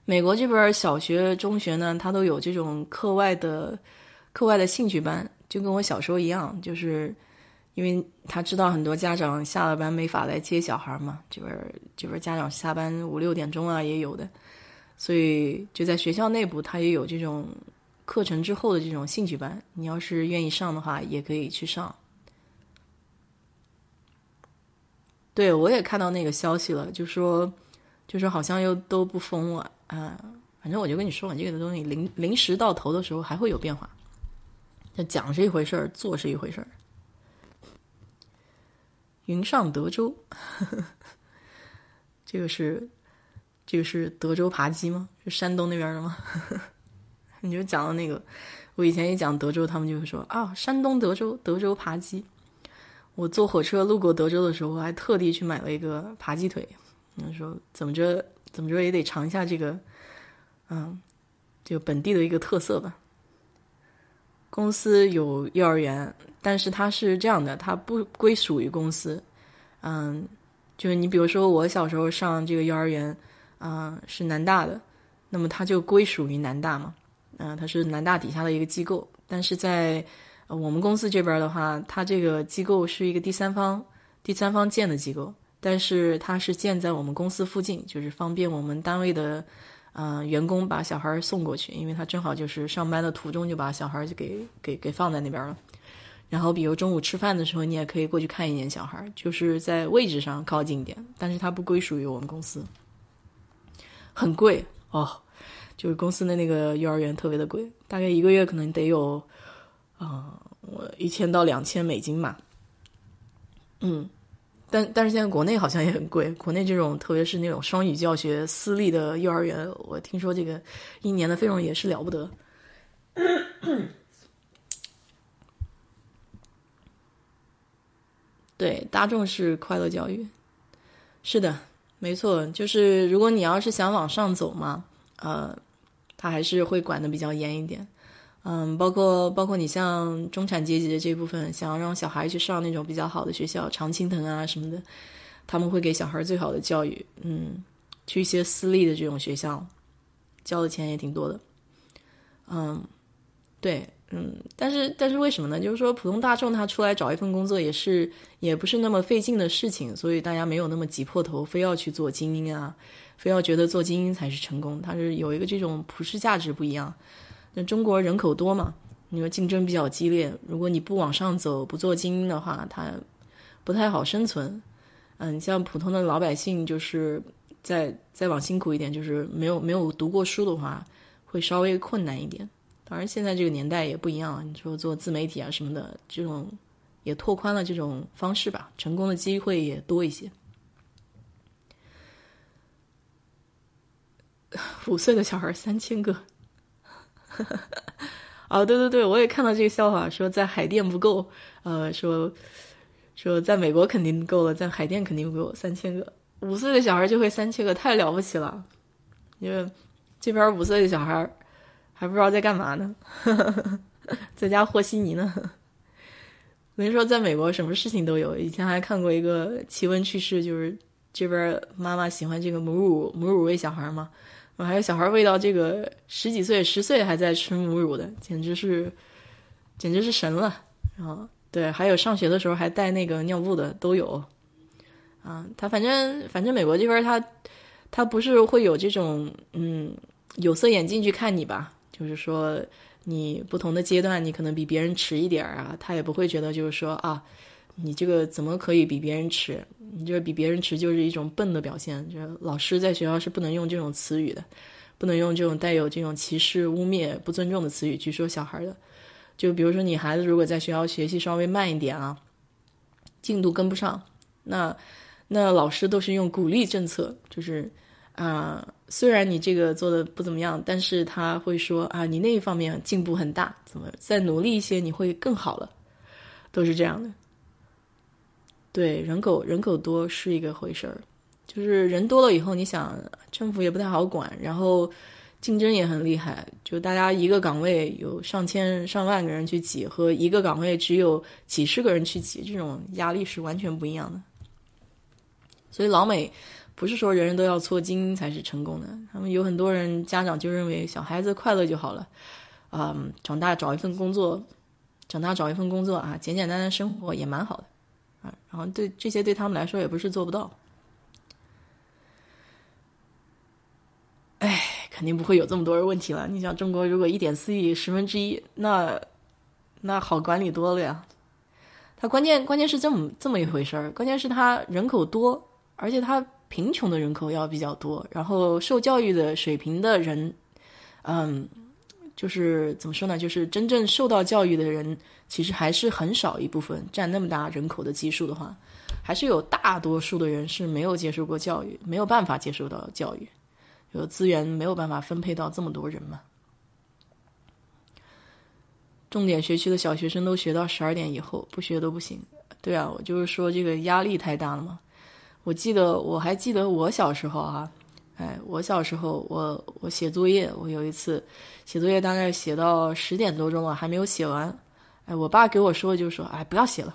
美国这边小学、中学呢，他都有这种课外的课外的兴趣班，就跟我小时候一样，就是。因为他知道很多家长下了班没法来接小孩嘛，这边这边家长下班五六点钟啊也有的，所以就在学校内部他也有这种课程之后的这种兴趣班，你要是愿意上的话也可以去上。对我也看到那个消息了，就说就说好像又都不封了啊，反正我就跟你说，这个东西临临时到头的时候还会有变化，那讲是一回事儿，做是一回事儿。云上德州，呵 呵这个是这个是德州扒鸡吗？是山东那边的吗？呵呵你就讲到那个，我以前一讲德州，他们就会说啊，山东德州德州扒鸡。我坐火车路过德州的时候，我还特地去买了一个扒鸡腿，嗯，说怎么着怎么着也得尝一下这个，嗯，就本地的一个特色吧。公司有幼儿园，但是它是这样的，它不归属于公司。嗯，就是你比如说我小时候上这个幼儿园，啊，是南大的，那么它就归属于南大嘛。嗯，它是南大底下的一个机构，但是在我们公司这边的话，它这个机构是一个第三方，第三方建的机构，但是它是建在我们公司附近，就是方便我们单位的，呃，员工把小孩送过去，因为他正好就是上班的途中就把小孩就给给给放在那边了。然后比如中午吃饭的时候，你也可以过去看一眼小孩，就是在位置上靠近一点，但是它不归属于我们公司，很贵哦。就是公司的那个幼儿园特别的贵，大概一个月可能得有，啊，我一千到两千美金吧。嗯，但但是现在国内好像也很贵，国内这种特别是那种双语教学私立的幼儿园，我听说这个一年的费用也是了不得。对，大众是快乐教育，是的，没错，就是如果你要是想往上走嘛，呃。他还是会管的比较严一点，嗯，包括包括你像中产阶级的这部分，想要让小孩去上那种比较好的学校，常青藤啊什么的，他们会给小孩最好的教育，嗯，去一些私立的这种学校，交的钱也挺多的，嗯，对，嗯，但是但是为什么呢？就是说普通大众他出来找一份工作也是也不是那么费劲的事情，所以大家没有那么挤破头，非要去做精英啊。非要觉得做精英才是成功，它是有一个这种普世价值不一样。那中国人口多嘛，你说竞争比较激烈，如果你不往上走，不做精英的话，它不太好生存。嗯，像普通的老百姓，就是再再往辛苦一点，就是没有没有读过书的话，会稍微困难一点。当然，现在这个年代也不一样，你说做自媒体啊什么的，这种也拓宽了这种方式吧，成功的机会也多一些。五岁的小孩三千个，哦，对对对，我也看到这个笑话，说在海淀不够，呃，说说在美国肯定够了，在海淀肯定不够，三千个五岁的小孩就会三千个，太了不起了，因为这边五岁的小孩还不知道在干嘛呢，在家和稀泥呢。我跟你说，在美国什么事情都有，以前还看过一个奇闻趣事，就是这边妈妈喜欢这个母乳，母乳喂小孩嘛。我还有小孩喂到这个十几岁、十岁还在吃母乳的，简直是，简直是神了。然后，对，还有上学的时候还带那个尿布的都有。啊，他反正反正美国这边他他不是会有这种嗯有色眼镜去看你吧？就是说你不同的阶段你可能比别人迟一点啊，他也不会觉得就是说啊。你这个怎么可以比别人迟？你这个比别人迟就是一种笨的表现。就是老师在学校是不能用这种词语的，不能用这种带有这种歧视、污蔑、不尊重的词语去说小孩的。就比如说，你孩子如果在学校学习稍微慢一点啊，进度跟不上，那那老师都是用鼓励政策，就是啊，虽然你这个做的不怎么样，但是他会说啊，你那一方面进步很大，怎么再努力一些你会更好了，都是这样的。对人口人口多是一个回事儿，就是人多了以后，你想政府也不太好管，然后竞争也很厉害。就大家一个岗位有上千上万个人去挤，和一个岗位只有几十个人去挤，这种压力是完全不一样的。所以老美不是说人人都要做精才是成功的，他们有很多人家长就认为小孩子快乐就好了，啊，长大找一份工作，长大找一份工作啊，简简单单生活也蛮好的。啊，然后对这些对他们来说也不是做不到，哎，肯定不会有这么多人问题了。你想，中国如果一点四亿十分之一，那那好管理多了呀。他关键关键是这么这么一回事儿，关键是他人口多，而且他贫穷的人口要比较多，然后受教育的水平的人，嗯。就是怎么说呢？就是真正受到教育的人，其实还是很少一部分。占那么大人口的基数的话，还是有大多数的人是没有接受过教育，没有办法接受到教育，有资源没有办法分配到这么多人嘛。重点学区的小学生都学到十二点以后，不学都不行。对啊，我就是说这个压力太大了嘛。我记得我还记得我小时候啊，哎，我小时候我我写作业，我有一次写作业大概写到十点多钟了还没有写完，哎，我爸给我说就说，哎，不要写了，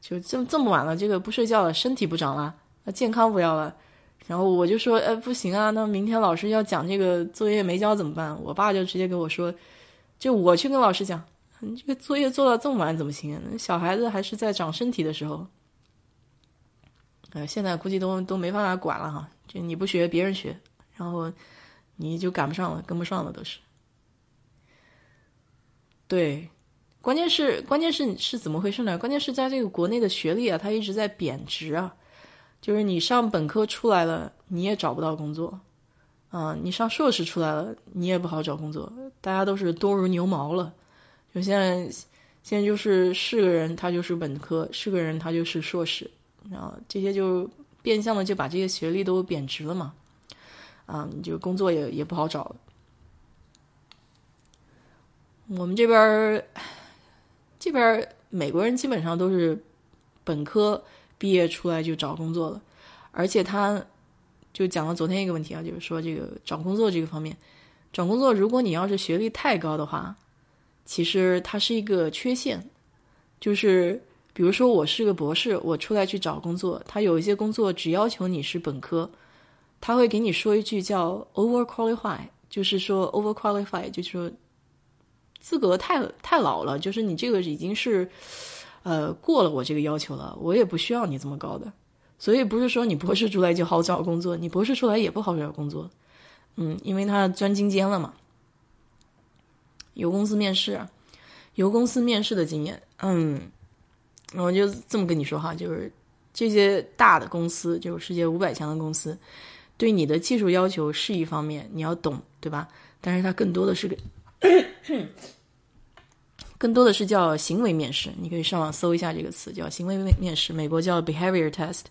就这么这么晚了，这个不睡觉了，身体不长了，那健康不要了。然后我就说，哎，不行啊，那明天老师要讲这个作业没交怎么办？我爸就直接给我说，就我去跟老师讲，你这个作业做到这么晚怎么行啊？小孩子还是在长身体的时候。呃，现在估计都都没办法管了哈，就你不学，别人学，然后你就赶不上了，跟不上了都是。对，关键是关键是是怎么回事呢？关键是在这个国内的学历啊，它一直在贬值啊，就是你上本科出来了，你也找不到工作，啊，你上硕士出来了，你也不好找工作，大家都是多如牛毛了。就现在现在就是是个人他就是本科，是个人他就是硕士。然后这些就变相的就把这些学历都贬值了嘛，啊，就工作也也不好找。我们这边儿这边儿美国人基本上都是本科毕业出来就找工作了，而且他就讲了昨天一个问题啊，就是说这个找工作这个方面，找工作如果你要是学历太高的话，其实它是一个缺陷，就是。比如说，我是个博士，我出来去找工作，他有一些工作只要求你是本科，他会给你说一句叫 over qualify，就是说 over qualify，就是说资格太太老了，就是你这个已经是呃过了我这个要求了，我也不需要你这么高的，所以不是说你博士出来就好找工作，你博士出来也不好找工作，嗯，因为他钻精尖了嘛，有公司面试，有公司面试的经验，嗯。我就这么跟你说哈，就是这些大的公司，就是世界五百强的公司，对你的技术要求是一方面，你要懂，对吧？但是它更多的是个，更多的是叫行为面试。你可以上网搜一下这个词，叫行为面试，美国叫 behavior test。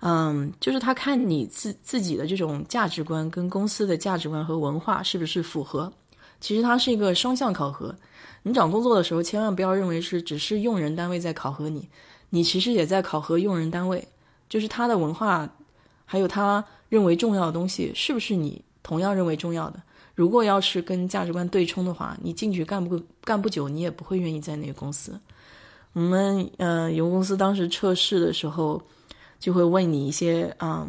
嗯，就是他看你自自己的这种价值观跟公司的价值观和文化是不是符合。其实它是一个双向考核。你找工作的时候，千万不要认为是只是用人单位在考核你，你其实也在考核用人单位，就是他的文化，还有他认为重要的东西，是不是你同样认为重要的？如果要是跟价值观对冲的话，你进去干不干不久，你也不会愿意在那个公司。我们呃，有公司当时测试的时候，就会问你一些嗯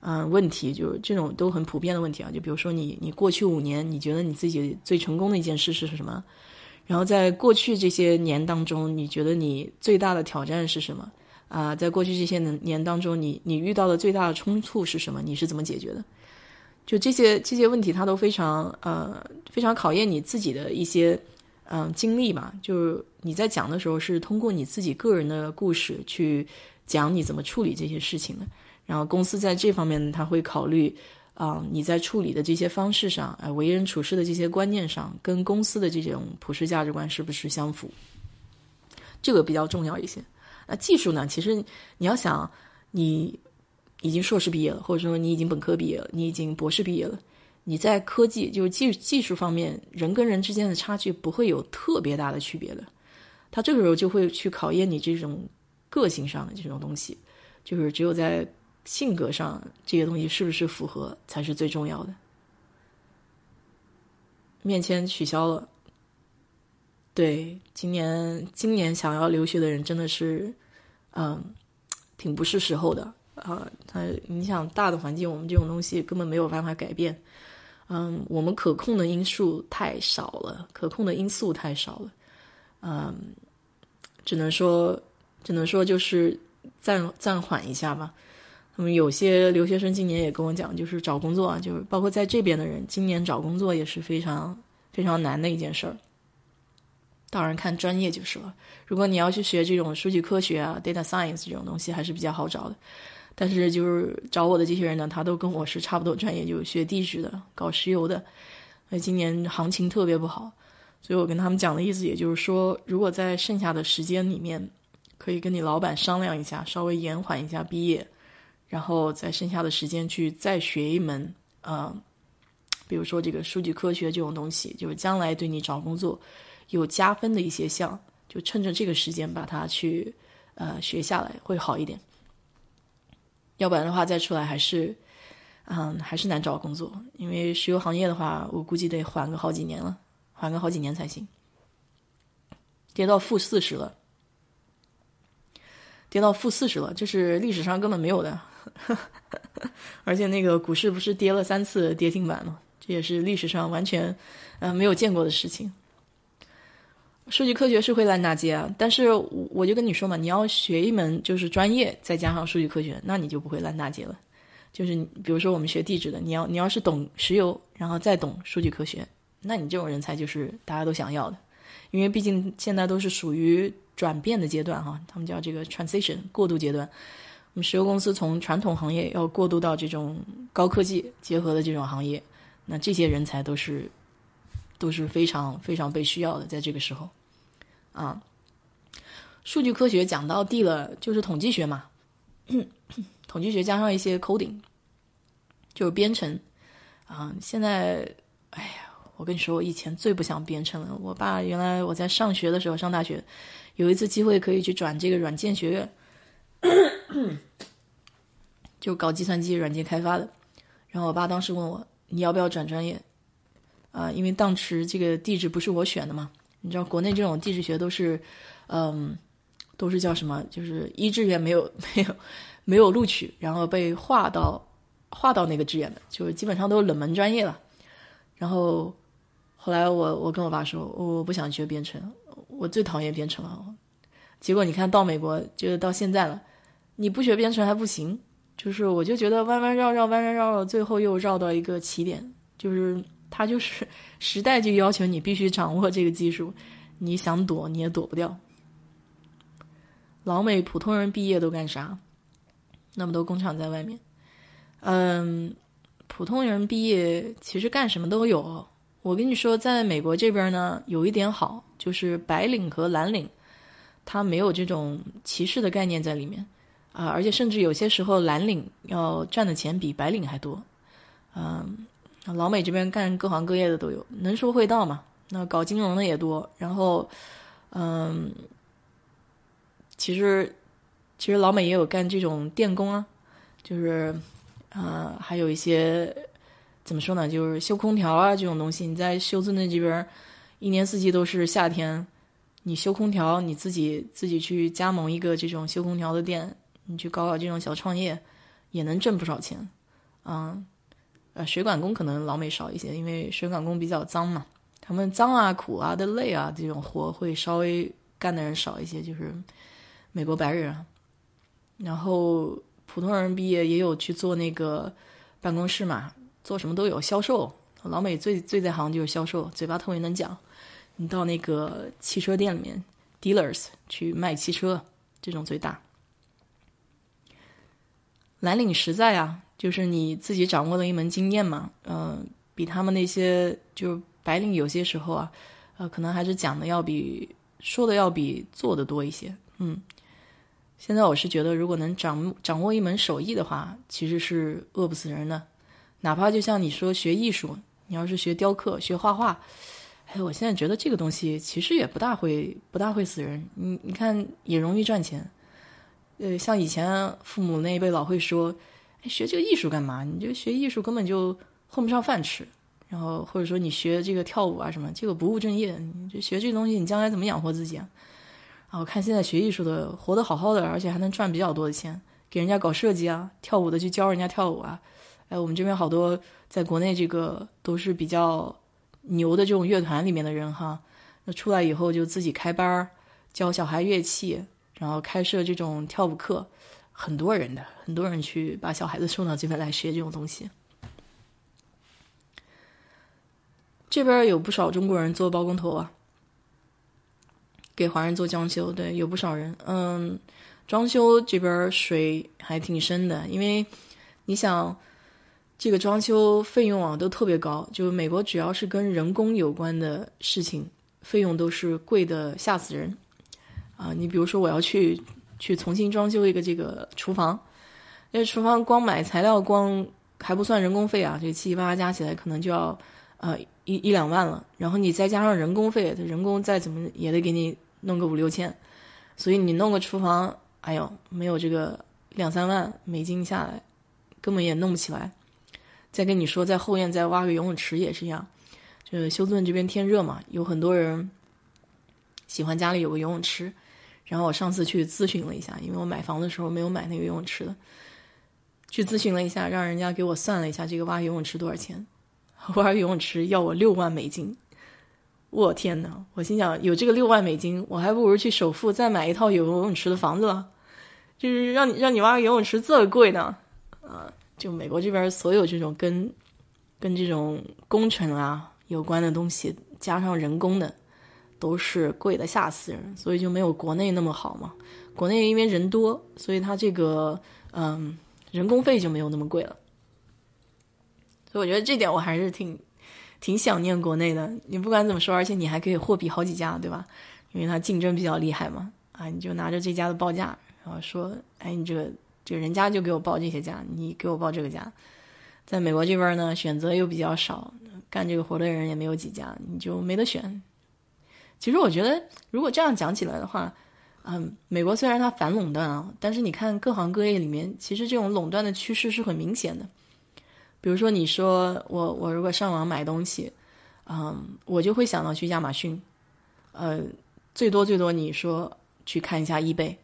嗯问题，就是这种都很普遍的问题啊，就比如说你你过去五年，你觉得你自己最成功的一件事是什么？然后在过去这些年当中，你觉得你最大的挑战是什么？啊，在过去这些年当中，你你遇到的最大的冲突是什么？你是怎么解决的？就这些这些问题，它都非常呃非常考验你自己的一些嗯经历嘛。就是你在讲的时候，是通过你自己个人的故事去讲你怎么处理这些事情的。然后公司在这方面，他会考虑。啊，你在处理的这些方式上，呃，为人处事的这些观念上，跟公司的这种普世价值观是不是相符？这个比较重要一些。那技术呢？其实你要想，你已经硕士毕业了，或者说你已经本科毕业了，你已经博士毕业了，你在科技就是技技术方面，人跟人之间的差距不会有特别大的区别的。他这个时候就会去考验你这种个性上的这种东西，就是只有在。性格上这些东西是不是符合才是最重要的。面签取消了，对，今年今年想要留学的人真的是，嗯，挺不是时候的啊。他你想大的环境，我们这种东西根本没有办法改变。嗯，我们可控的因素太少了，可控的因素太少了。嗯，只能说，只能说就是暂暂缓一下吧。那么有些留学生今年也跟我讲，就是找工作啊，就是包括在这边的人，今年找工作也是非常非常难的一件事儿。当然看专业就是了。如果你要去学这种数据科学啊、data science 这种东西，还是比较好找的。但是就是找我的这些人呢，他都跟我是差不多专业，就是学地质的、搞石油的。那今年行情特别不好，所以我跟他们讲的意思，也就是说，如果在剩下的时间里面，可以跟你老板商量一下，稍微延缓一下毕业。然后在剩下的时间去再学一门，呃，比如说这个数据科学这种东西，就是将来对你找工作有加分的一些项，就趁着这个时间把它去呃学下来会好一点。要不然的话再出来还是，嗯，还是难找工作。因为石油行业的话，我估计得缓个好几年了，缓个好几年才行。跌到负四十了，跌到负四十了，这是历史上根本没有的。而且那个股市不是跌了三次跌停板吗？这也是历史上完全，呃，没有见过的事情。数据科学是会烂大街啊，但是我就跟你说嘛，你要学一门就是专业，再加上数据科学，那你就不会烂大街了。就是比如说我们学地质的，你要你要是懂石油，然后再懂数据科学，那你这种人才就是大家都想要的。因为毕竟现在都是属于转变的阶段哈，他们叫这个 transition 过渡阶段。我们石油公司从传统行业要过渡到这种高科技结合的这种行业，那这些人才都是都是非常非常被需要的，在这个时候。啊，数据科学讲到地了，就是统计学嘛，统计学加上一些 coding，就是编程。啊，现在，哎呀，我跟你说，我以前最不想编程了。我爸原来我在上学的时候，上大学有一次机会可以去转这个软件学院，就搞计算机软件开发的。然后我爸当时问我，你要不要转专业？啊，因为当时这个地址不是我选的嘛。你知道国内这种地质学都是，嗯，都是叫什么？就是一志愿没有没有没有录取，然后被划到划到那个志愿的，就是基本上都是冷门专业了。然后后来我我跟我爸说，我不想学编程，我最讨厌编程了。结果你看到美国，就是到现在了，你不学编程还不行，就是我就觉得弯弯绕绕弯弯绕绕，最后又绕到一个起点，就是。他就是 时代就要求你必须掌握这个技术，你想躲你也躲不掉。老美普通人毕业都干啥？那么多工厂在外面，嗯，普通人毕业其实干什么都有。我跟你说，在美国这边呢，有一点好，就是白领和蓝领，他没有这种歧视的概念在里面啊，而且甚至有些时候蓝领要赚的钱比白领还多，嗯。老美这边干各行各业的都有，能说会道嘛？那搞金融的也多。然后，嗯，其实其实老美也有干这种电工啊，就是呃，还有一些怎么说呢？就是修空调啊这种东西。你在休斯顿这边，一年四季都是夏天，你修空调，你自己自己去加盟一个这种修空调的店，你去搞搞这种小创业，也能挣不少钱，嗯。呃，水管工可能老美少一些，因为水管工比较脏嘛，他们脏啊、苦啊的累啊，这种活会稍微干的人少一些，就是美国白人。然后普通人毕业也有去做那个办公室嘛，做什么都有，销售。老美最最在行就是销售，嘴巴特别能讲。你到那个汽车店里面，dealers 去卖汽车，这种最大。蓝领实在啊。就是你自己掌握的一门经验嘛，嗯，比他们那些就白领有些时候啊，呃，可能还是讲的要比说的要比做的多一些，嗯。现在我是觉得，如果能掌掌握一门手艺的话，其实是饿不死人的。哪怕就像你说学艺术，你要是学雕刻、学画画，哎，我现在觉得这个东西其实也不大会不大会死人。你你看也容易赚钱，呃，像以前父母那一辈老会说。学这个艺术干嘛？你就学艺术根本就混不上饭吃，然后或者说你学这个跳舞啊什么，这个不务正业。你就学这个东西，你将来怎么养活自己啊？啊，我看现在学艺术的活得好好的，而且还能赚比较多的钱，给人家搞设计啊，跳舞的去教人家跳舞啊。哎，我们这边好多在国内这个都是比较牛的这种乐团里面的人哈，那出来以后就自己开班儿教小孩乐器，然后开设这种跳舞课。很多人的，很多人去把小孩子送到这边来学这种东西。这边有不少中国人做包工头啊，给华人做装修，对，有不少人。嗯，装修这边水还挺深的，因为你想，这个装修费用啊都特别高，就美国只要是跟人工有关的事情，费用都是贵的吓死人。啊，你比如说我要去。去重新装修一个这个厨房，因为厨房光买材料光还不算人工费啊，这七七八八加起来可能就要呃一一两万了。然后你再加上人工费，人工再怎么也得给你弄个五六千。所以你弄个厨房，哎呦，没有这个两三万美金下来，根本也弄不起来。再跟你说，在后院再挖个游泳池也是一样。就是休斯顿这边天热嘛，有很多人喜欢家里有个游泳池。然后我上次去咨询了一下，因为我买房的时候没有买那个游泳池的，去咨询了一下，让人家给我算了一下这个挖游泳池多少钱。挖游泳池要我六万美金，我天呐！我心想，有这个六万美金，我还不如去首付再买一套有游泳池的房子了。就是让你让你挖个游泳池这么贵呢？啊！就美国这边所有这种跟跟这种工程啊有关的东西，加上人工的，都是贵的吓死人，所以就没有国内那么好嘛。国内因为人多，所以它这个嗯人工费就没有那么贵了。所以我觉得这点我还是挺挺想念国内的。你不管怎么说，而且你还可以货比好几家，对吧？因为它竞争比较厉害嘛。啊，你就拿着这家的报价，然后说，哎，你这个。就人家就给我报这些价，你给我报这个价，在美国这边呢，选择又比较少，干这个活的人也没有几家，你就没得选。其实我觉得，如果这样讲起来的话，嗯，美国虽然它反垄断啊，但是你看各行各业里面，其实这种垄断的趋势是很明显的。比如说，你说我我如果上网买东西，嗯，我就会想到去亚马逊，呃，最多最多你说去看一下易贝，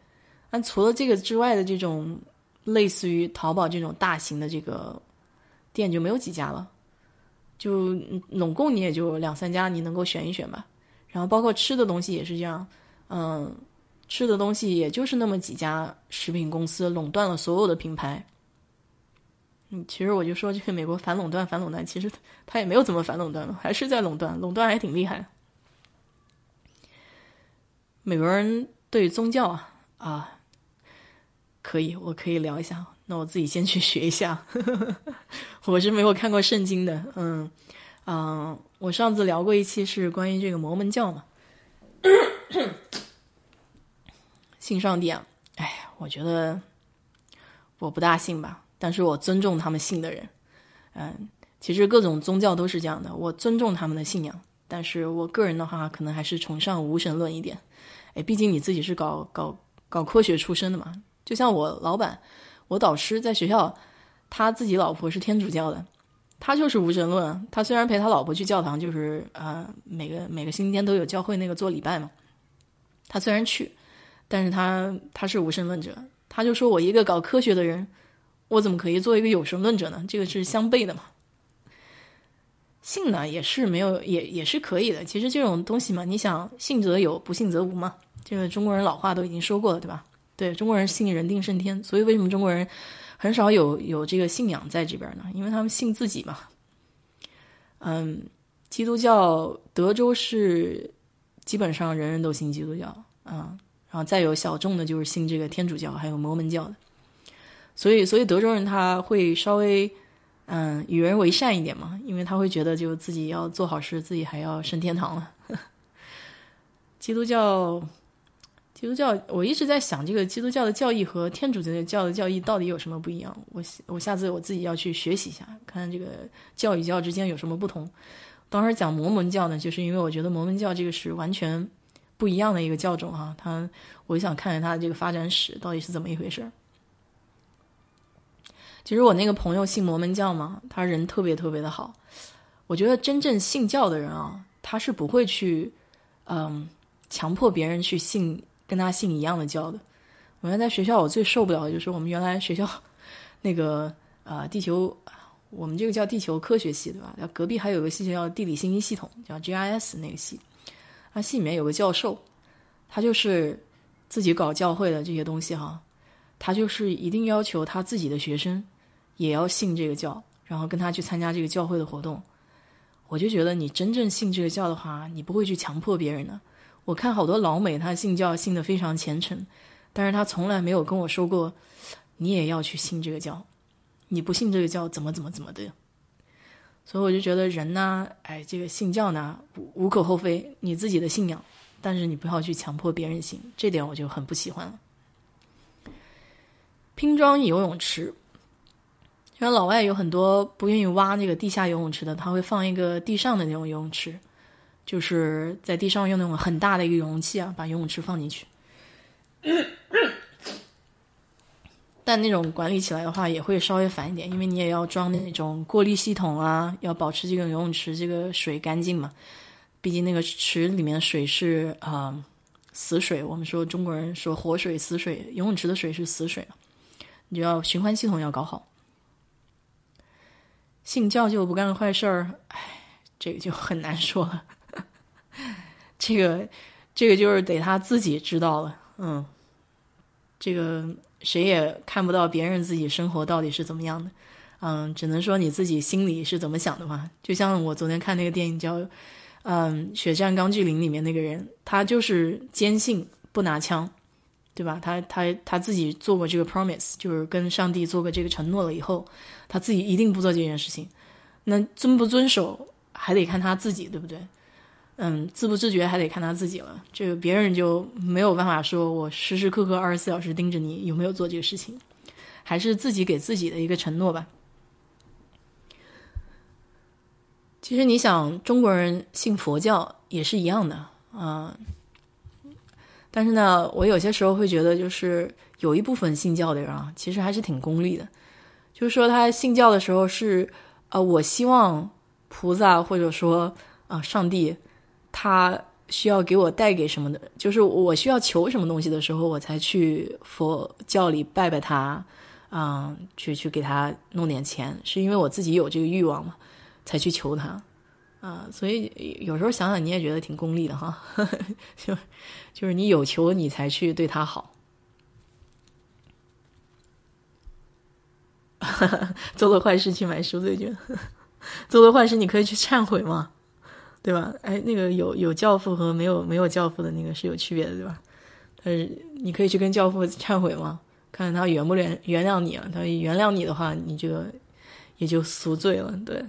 那除了这个之外的这种。类似于淘宝这种大型的这个店就没有几家了，就拢共你也就两三家，你能够选一选吧。然后包括吃的东西也是这样，嗯，吃的东西也就是那么几家食品公司垄断了所有的品牌。嗯，其实我就说这个美国反垄断，反垄断，其实他也没有怎么反垄断了，还是在垄断，垄断还挺厉害。美国人对宗教啊啊。可以，我可以聊一下。那我自己先去学一下。我是没有看过圣经的。嗯，嗯，我上次聊过一期是关于这个摩门教嘛，信上帝啊。哎，我觉得我不大信吧，但是我尊重他们信的人。嗯，其实各种宗教都是这样的，我尊重他们的信仰，但是我个人的话，可能还是崇尚无神论一点。哎，毕竟你自己是搞搞搞科学出身的嘛。就像我老板，我导师在学校，他自己老婆是天主教的，他就是无神论。他虽然陪他老婆去教堂，就是呃每个每个星期天都有教会那个做礼拜嘛。他虽然去，但是他他是无神论者。他就说我一个搞科学的人，我怎么可以做一个有神论者呢？这个是相悖的嘛。信呢也是没有也也是可以的。其实这种东西嘛，你想信则有，不信则无嘛。这个中国人老话都已经说过了，对吧？对中国人信人定胜天，所以为什么中国人很少有有这个信仰在这边呢？因为他们信自己嘛。嗯，基督教德州是基本上人人都信基督教，嗯，然后再有小众的就是信这个天主教，还有摩门教的。所以，所以德州人他会稍微嗯与人为善一点嘛，因为他会觉得就自己要做好事，自己还要升天堂了。基督教。基督教，我一直在想，这个基督教的教义和天主教的教义到底有什么不一样？我我下次我自己要去学习一下，看这个教与教之间有什么不同。当时讲摩门教呢，就是因为我觉得摩门教这个是完全不一样的一个教种哈，他我想看看它的这个发展史到底是怎么一回事。其实我那个朋友信摩门教嘛，他人特别特别的好。我觉得真正信教的人啊，他是不会去嗯强迫别人去信。跟他信一样的教的，我原来在学校我最受不了的就是我们原来学校 那个呃地球，我们这个叫地球科学系对吧？隔壁还有个系叫地理信息系统，叫 GIS 那个系，他系里面有个教授，他就是自己搞教会的这些东西哈，他就是一定要求他自己的学生也要信这个教，然后跟他去参加这个教会的活动。我就觉得你真正信这个教的话，你不会去强迫别人的。我看好多老美，他信教信的非常虔诚，但是他从来没有跟我说过，你也要去信这个教，你不信这个教怎么怎么怎么的。所以我就觉得人呢，哎，这个信教呢无可厚非，你自己的信仰，但是你不要去强迫别人信，这点我就很不喜欢了。拼装游泳池，像老外有很多不愿意挖那个地下游泳池的，他会放一个地上的那种游泳池。就是在地上用那种很大的一个容器啊，把游泳池放进去。但那种管理起来的话，也会稍微烦一点，因为你也要装那种过滤系统啊，要保持这个游泳池这个水干净嘛。毕竟那个池里面水是啊死水，我们说中国人说活水死水，游泳池的水是死水嘛，你就要循环系统要搞好。信教就不干坏事儿，哎，这个就很难说了。这个，这个就是得他自己知道了，嗯，这个。谁也看不到别人自己生活到底是怎么样的，嗯，只能说你自己心里是怎么想的嘛。就像我昨天看那个电影叫《嗯血战钢锯岭》里面那个人，他就是坚信不拿枪，对吧？他他他自己做过这个 promise，就是跟上帝做过这个承诺了以后，他自己一定不做这件事情。那遵不遵守还得看他自己，对不对？嗯，自不自觉还得看他自己了。这个别人就没有办法说，我时时刻刻二十四小时盯着你有没有做这个事情，还是自己给自己的一个承诺吧。其实你想，中国人信佛教也是一样的啊。但是呢，我有些时候会觉得，就是有一部分信教的人啊，其实还是挺功利的。就是说，他信教的时候是，呃，我希望菩萨或者说啊，上帝。他需要给我带给什么的，就是我需要求什么东西的时候，我才去佛教里拜拜他，啊，去去给他弄点钱，是因为我自己有这个欲望嘛，才去求他，啊，所以有时候想想你也觉得挺功利的哈，就就是你有求你才去对他好，做了坏事去买赎罪券，做了坏事你可以去忏悔吗？对吧？哎，那个有有教父和没有没有教父的那个是有区别的，对吧？但是你可以去跟教父忏悔吗？看看他原不原原谅你啊？他原谅你的话，你这个也就赎罪了。对，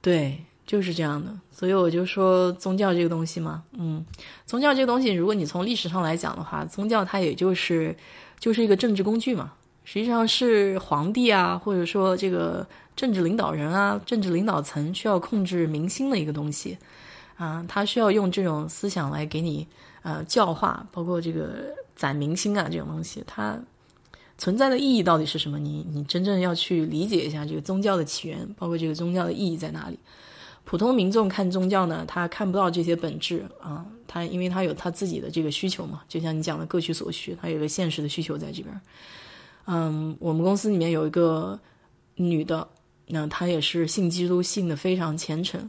对，就是这样的。所以我就说宗教这个东西嘛，嗯，宗教这个东西，如果你从历史上来讲的话，宗教它也就是就是一个政治工具嘛，实际上是皇帝啊，或者说这个。政治领导人啊，政治领导层需要控制民心的一个东西，啊，他需要用这种思想来给你呃教化，包括这个攒民心啊这种东西，它存在的意义到底是什么？你你真正要去理解一下这个宗教的起源，包括这个宗教的意义在哪里。普通民众看宗教呢，他看不到这些本质啊，他因为他有他自己的这个需求嘛，就像你讲的各取所需，他有个现实的需求在这边。嗯，我们公司里面有一个女的。那他也是信基督，信的非常虔诚，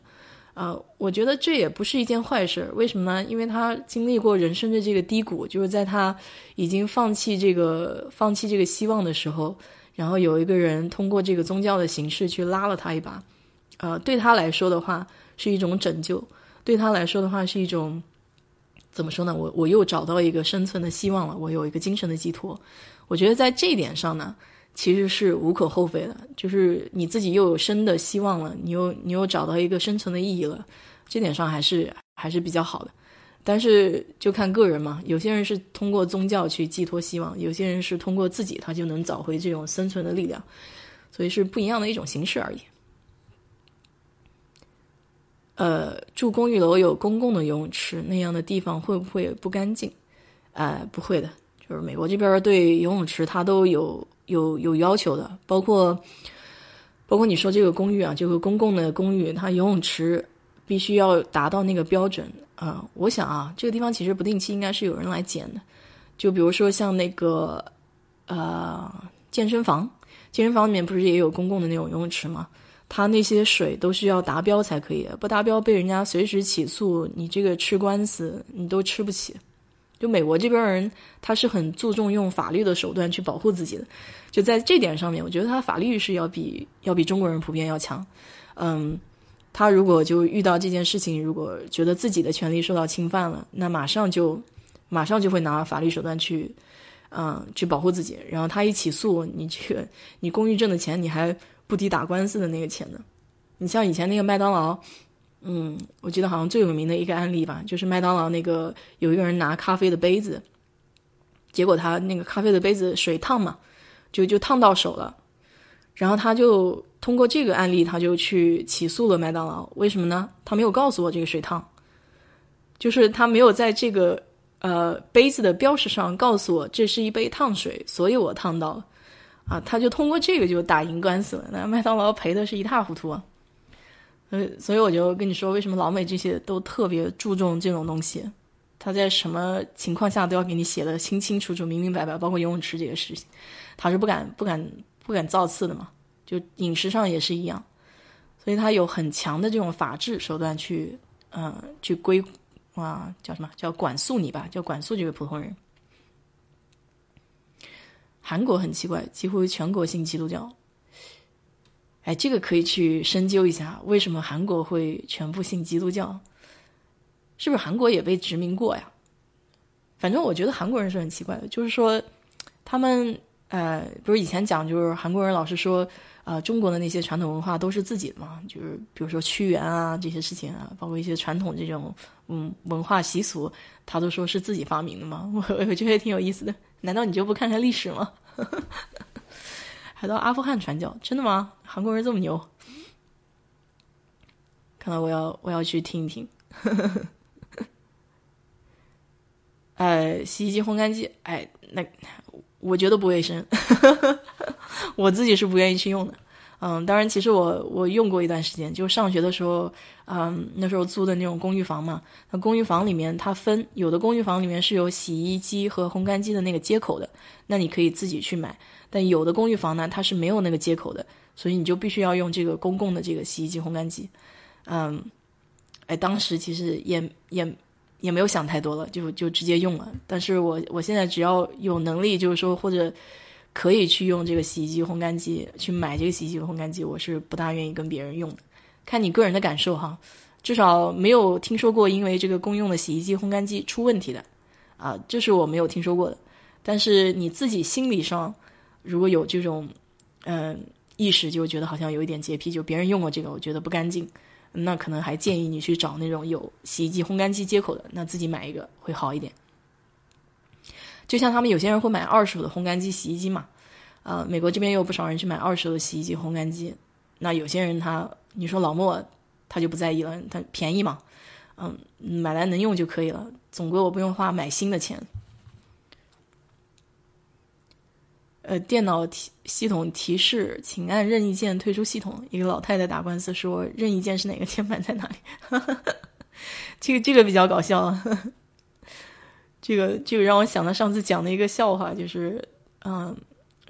啊，我觉得这也不是一件坏事。为什么呢？因为他经历过人生的这个低谷，就是在他已经放弃这个、放弃这个希望的时候，然后有一个人通过这个宗教的形式去拉了他一把，呃，对他来说的话是一种拯救，对他来说的话是一种怎么说呢？我我又找到一个生存的希望了，我有一个精神的寄托。我觉得在这一点上呢。其实是无可厚非的，就是你自己又有生的希望了，你又你又找到一个生存的意义了，这点上还是还是比较好的。但是就看个人嘛，有些人是通过宗教去寄托希望，有些人是通过自己他就能找回这种生存的力量，所以是不一样的一种形式而已。呃，住公寓楼有公共的游泳池那样的地方会不会不干净？呃，不会的，就是美国这边对游泳池它都有。有有要求的，包括包括你说这个公寓啊，就是公共的公寓，它游泳池必须要达到那个标准啊。我想啊，这个地方其实不定期应该是有人来检的。就比如说像那个呃健身房，健身房里面不是也有公共的那种游泳池吗？它那些水都需要达标才可以，不达标被人家随时起诉，你这个吃官司你都吃不起。就美国这边人，他是很注重用法律的手段去保护自己的，就在这点上面，我觉得他法律是要比要比中国人普遍要强。嗯，他如果就遇到这件事情，如果觉得自己的权利受到侵犯了，那马上就马上就会拿法律手段去，嗯，去保护自己。然后他一起诉你，这个你公寓挣的钱，你还不抵打官司的那个钱呢。你像以前那个麦当劳。嗯，我记得好像最有名的一个案例吧，就是麦当劳那个有一个人拿咖啡的杯子，结果他那个咖啡的杯子水烫嘛，就就烫到手了，然后他就通过这个案例，他就去起诉了麦当劳。为什么呢？他没有告诉我这个水烫，就是他没有在这个呃杯子的标识上告诉我这是一杯烫水，所以我烫到了。啊，他就通过这个就打赢官司了，那麦当劳赔的是一塌糊涂啊。呃，所以我就跟你说，为什么老美这些都特别注重这种东西？他在什么情况下都要给你写的清清楚楚、明明白白，包括游泳池这个事情，他是不敢、不敢、不敢造次的嘛。就饮食上也是一样，所以他有很强的这种法治手段去，嗯，去规啊，叫什么叫管束你吧，叫管束这个普通人。韩国很奇怪，几乎全国信基督教。哎，这个可以去深究一下，为什么韩国会全部信基督教？是不是韩国也被殖民过呀？反正我觉得韩国人是很奇怪的，就是说，他们呃，不是以前讲，就是韩国人老是说，啊，中国的那些传统文化都是自己的嘛，就是比如说屈原啊这些事情啊，包括一些传统这种嗯文化习俗，他都说是自己发明的嘛。我我觉得挺有意思的。难道你就不看看历史吗？还到阿富汗传教，真的吗？韩国人这么牛？看来我要我要去听一听。呃，洗衣机、烘干机，哎，那我觉得不卫生，我自己是不愿意去用的。嗯，当然，其实我我用过一段时间，就上学的时候，嗯，那时候租的那种公寓房嘛。那公寓房里面它分，有的公寓房里面是有洗衣机和烘干机的那个接口的，那你可以自己去买。但有的公寓房呢，它是没有那个接口的，所以你就必须要用这个公共的这个洗衣机、烘干机。嗯，哎，当时其实也也也没有想太多了，就就直接用了。但是我我现在只要有能力，就是说或者。可以去用这个洗衣机、烘干机去买这个洗衣机烘干机，我是不大愿意跟别人用的。看你个人的感受哈，至少没有听说过因为这个公用的洗衣机、烘干机出问题的，啊，这是我没有听说过的。但是你自己心理上如果有这种嗯意识，就觉得好像有一点洁癖，就别人用过这个，我觉得不干净，那可能还建议你去找那种有洗衣机、烘干机接口的，那自己买一个会好一点。就像他们有些人会买二手的烘干机、洗衣机嘛，啊，美国这边也有不少人去买二手的洗衣机、烘干机。那有些人他，你说老莫他就不在意了，他便宜嘛，嗯，买来能用就可以了，总归我不用花买新的钱。呃，电脑提系统提示，请按任意键退出系统。一个老太太打官司说，任意键是哪个键盘在哪里？这个这个比较搞笑啊。这个这个让我想到上次讲的一个笑话，就是，嗯，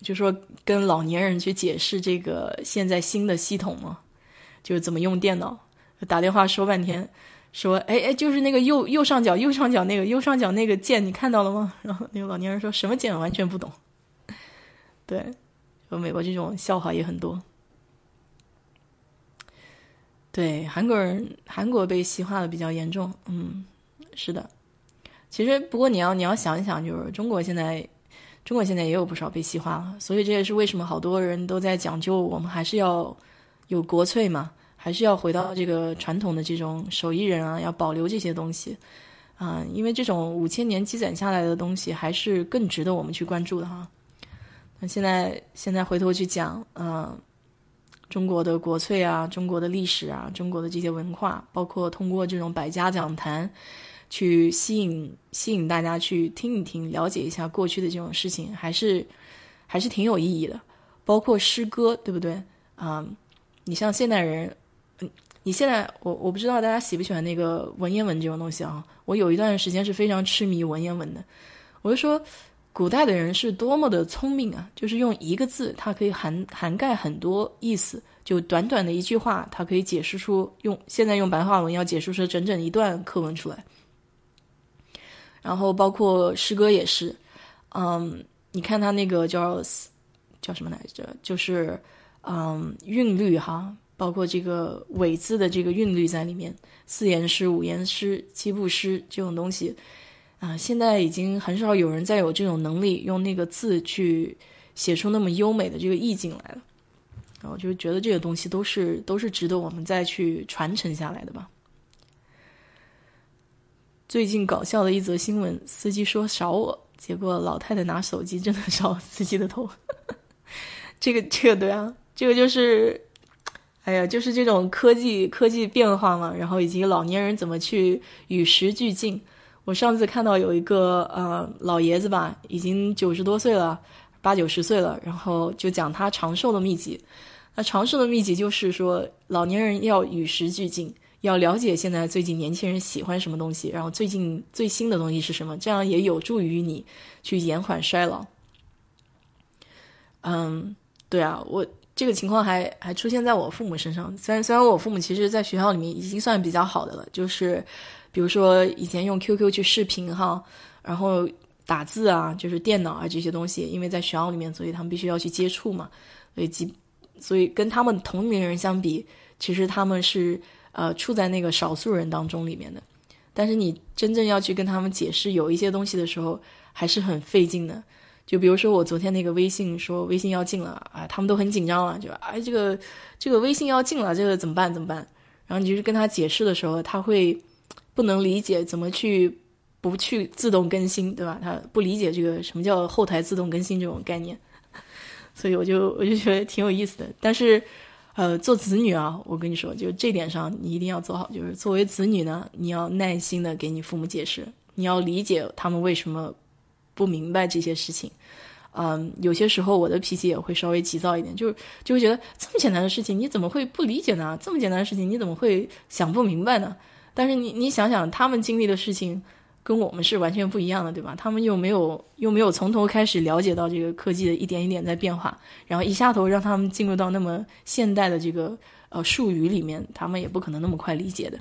就说跟老年人去解释这个现在新的系统嘛，就是怎么用电脑，打电话说半天，说，哎哎，就是那个右右上角右上角那个右上角那个键，你看到了吗？然后那个老年人说什么键完全不懂。对，就美国这种笑话也很多。对，韩国人韩国被西化的比较严重，嗯，是的。其实，不过你要你要想一想，就是中国现在，中国现在也有不少被西化了，所以这也是为什么好多人都在讲究，我们还是要有国粹嘛，还是要回到这个传统的这种手艺人啊，要保留这些东西啊，因为这种五千年积攒下来的东西，还是更值得我们去关注的哈。现在现在回头去讲，嗯，中国的国粹啊，中国的历史啊，中国的这些文化，包括通过这种百家讲坛。去吸引吸引大家去听一听，了解一下过去的这种事情，还是还是挺有意义的。包括诗歌，对不对啊？你像现代人，你现在我我不知道大家喜不喜欢那个文言文这种东西啊。我有一段时间是非常痴迷文言文的。我就说，古代的人是多么的聪明啊！就是用一个字，它可以涵涵盖很多意思。就短短的一句话，它可以解释出用现在用白话文要解释出整整一段课文出来。然后包括诗歌也是，嗯，你看他那个叫叫什么来着？就是嗯韵律哈，包括这个尾字的这个韵律在里面，四言诗、五言诗、七步诗这种东西啊，现在已经很少有人再有这种能力用那个字去写出那么优美的这个意境来了。然后就觉得这个东西都是都是值得我们再去传承下来的吧。最近搞笑的一则新闻，司机说少我，结果老太太拿手机真的烧司机的头。这个这个对啊，这个就是，哎呀，就是这种科技科技变化嘛，然后以及老年人怎么去与时俱进。我上次看到有一个呃老爷子吧，已经九十多岁了，八九十岁了，然后就讲他长寿的秘籍。那长寿的秘籍就是说，老年人要与时俱进，要了解现在最近年轻人喜欢什么东西，然后最近最新的东西是什么，这样也有助于你去延缓衰老。嗯，对啊，我这个情况还还出现在我父母身上。虽然虽然我父母其实，在学校里面已经算比较好的了，就是。比如说以前用 QQ 去视频哈，然后打字啊，就是电脑啊这些东西，因为在学校里面，所以他们必须要去接触嘛，所以基，所以跟他们同龄人相比，其实他们是呃处在那个少数人当中里面的。但是你真正要去跟他们解释有一些东西的时候，还是很费劲的。就比如说我昨天那个微信说微信要进了啊，他们都很紧张了，就哎这个这个微信要进了，这个怎么办怎么办？然后你就是跟他解释的时候，他会。不能理解怎么去不去自动更新，对吧？他不理解这个什么叫后台自动更新这种概念，所以我就我就觉得挺有意思的。但是，呃，做子女啊，我跟你说，就这点上你一定要做好。就是作为子女呢，你要耐心的给你父母解释，你要理解他们为什么不明白这些事情。嗯，有些时候我的脾气也会稍微急躁一点，就是就会觉得这么简单的事情你怎么会不理解呢？这么简单的事情你怎么会想不明白呢？但是你你想想，他们经历的事情跟我们是完全不一样的，对吧？他们又没有又没有从头开始了解到这个科技的一点一点在变化，然后一下头让他们进入到那么现代的这个呃术语里面，他们也不可能那么快理解的。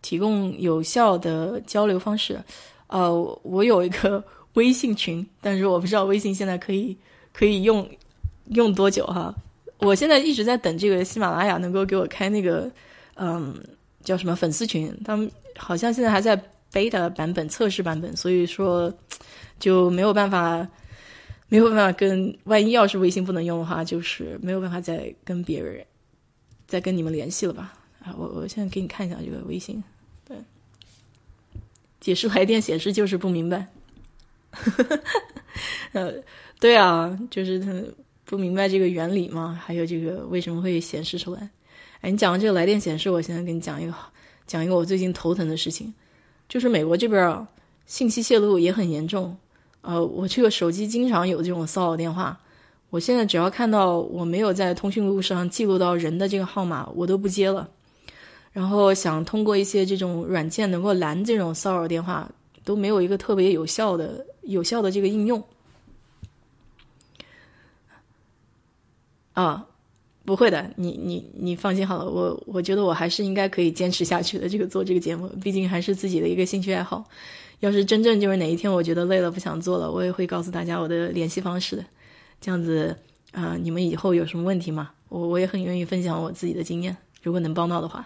提供有效的交流方式，呃，我有一个微信群，但是我不知道微信现在可以可以用用多久哈。我现在一直在等这个喜马拉雅能够给我开那个，嗯，叫什么粉丝群？他们好像现在还在 beta 版本测试版本，所以说就没有办法，没有办法跟。万一要是微信不能用的话，就是没有办法再跟别人再跟你们联系了吧？啊，我我现在给你看一下这个微信，对，解释来电显示就是不明白，呃，对啊，就是他。不明白这个原理吗？还有这个为什么会显示出来？哎，你讲完这个来电显示，我现在给你讲一个，讲一个我最近头疼的事情，就是美国这边，信息泄露也很严重。呃，我这个手机经常有这种骚扰电话，我现在只要看到我没有在通讯录上记录到人的这个号码，我都不接了。然后想通过一些这种软件能够拦这种骚扰电话，都没有一个特别有效的、有效的这个应用。啊，不会的，你你你放心好了，我我觉得我还是应该可以坚持下去的。这个做这个节目，毕竟还是自己的一个兴趣爱好。要是真正就是哪一天我觉得累了不想做了，我也会告诉大家我的联系方式的。这样子啊，你们以后有什么问题吗？我我也很愿意分享我自己的经验，如果能帮到的话。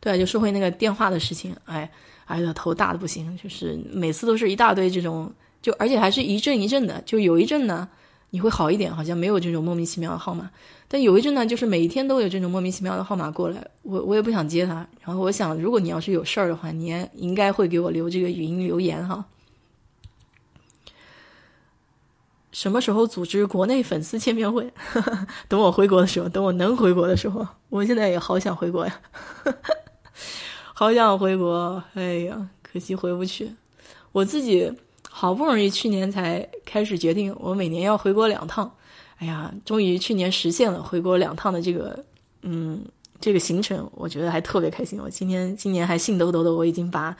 对啊，就说回那个电话的事情，哎哎呀，头大的不行，就是每次都是一大堆这种，就而且还是一阵一阵的，就有一阵呢。你会好一点，好像没有这种莫名其妙的号码。但有一阵呢，就是每一天都有这种莫名其妙的号码过来，我我也不想接他。然后我想，如果你要是有事儿的话，你也应该会给我留这个语音留言哈。什么时候组织国内粉丝见面会？等我回国的时候，等我能回国的时候。我现在也好想回国呀，好想回国。哎呀，可惜回不去。我自己。好不容易去年才开始决定，我每年要回国两趟。哎呀，终于去年实现了回国两趟的这个，嗯，这个行程，我觉得还特别开心。我今天今年还兴抖抖的，我已经把，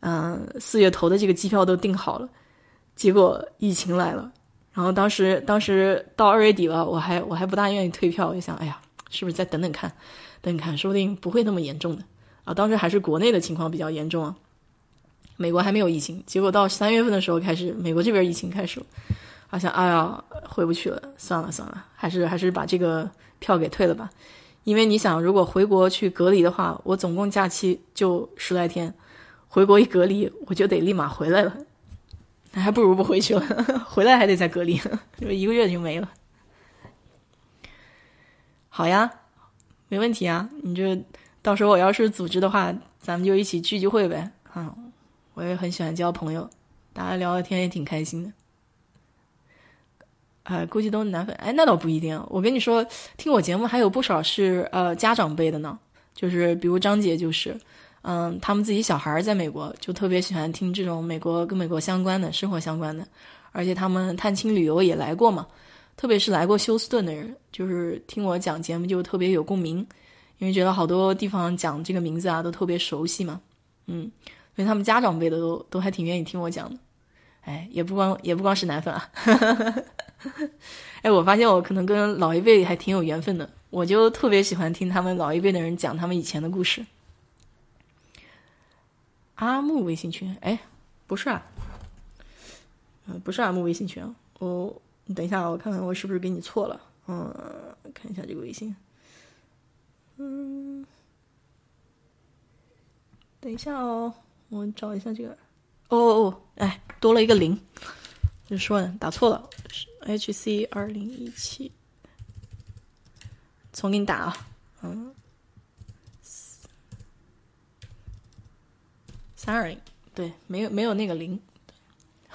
嗯，四月头的这个机票都订好了。结果疫情来了，然后当时当时到二月底了，我还我还不大愿意退票，我就想，哎呀，是不是再等等看，等看，说不定不会那么严重的啊。当时还是国内的情况比较严重啊。美国还没有疫情，结果到三月份的时候开始，美国这边疫情开始了，好像哎呀回不去了，算了算了，还是还是把这个票给退了吧。因为你想，如果回国去隔离的话，我总共假期就十来天，回国一隔离我就得立马回来了，那还不如不回去了，回来还得再隔离，就一个月就没了。好呀，没问题啊，你就到时候我要是组织的话，咱们就一起聚聚会呗，啊。我也很喜欢交朋友，大家聊聊天也挺开心的。呃，估计都是男粉。哎，那倒不一定。我跟你说，听我节目还有不少是呃家长辈的呢，就是比如张姐就是，嗯，他们自己小孩在美国，就特别喜欢听这种美国跟美国相关的生活相关的，而且他们探亲旅游也来过嘛，特别是来过休斯顿的人，就是听我讲节目就特别有共鸣，因为觉得好多地方讲这个名字啊都特别熟悉嘛，嗯，因为他们家长辈的都都还挺愿意听我讲的。哎，也不光也不光是男粉啊，哎，我发现我可能跟老一辈还挺有缘分的，我就特别喜欢听他们老一辈的人讲他们以前的故事。阿木微信群，哎，不是啊，嗯，不是阿木微信群啊，我你等一下啊，我看看我是不是给你错了，嗯，看一下这个微信，嗯，等一下哦，我找一下这个。哦哦哦，哎，多了一个零，就说呢，打错了，H C 二零一七，重给你打啊，嗯，三二零，对，没有没有那个零，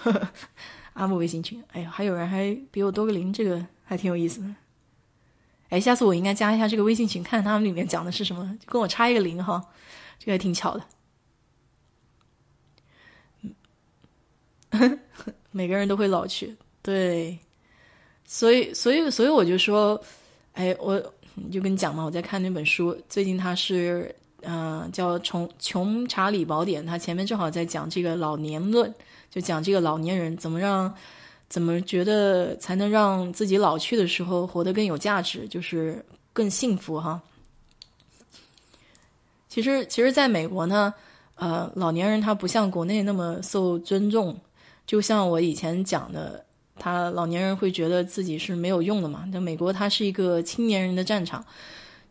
阿木微信群，哎呀，还有人还比我多个零，这个还挺有意思的，哎，下次我应该加一下这个微信群，看他们里面讲的是什么，就跟我差一个零哈，这个还挺巧的。每个人都会老去，对，所以，所以，所以我就说，哎，我就跟你讲嘛，我在看那本书，最近它是，嗯，叫《穷穷查理宝典》，它前面正好在讲这个老年论，就讲这个老年人怎么让，怎么觉得才能让自己老去的时候活得更有价值，就是更幸福哈。其实，其实，在美国呢，呃，老年人他不像国内那么受尊重。就像我以前讲的，他老年人会觉得自己是没有用的嘛。那美国它是一个青年人的战场，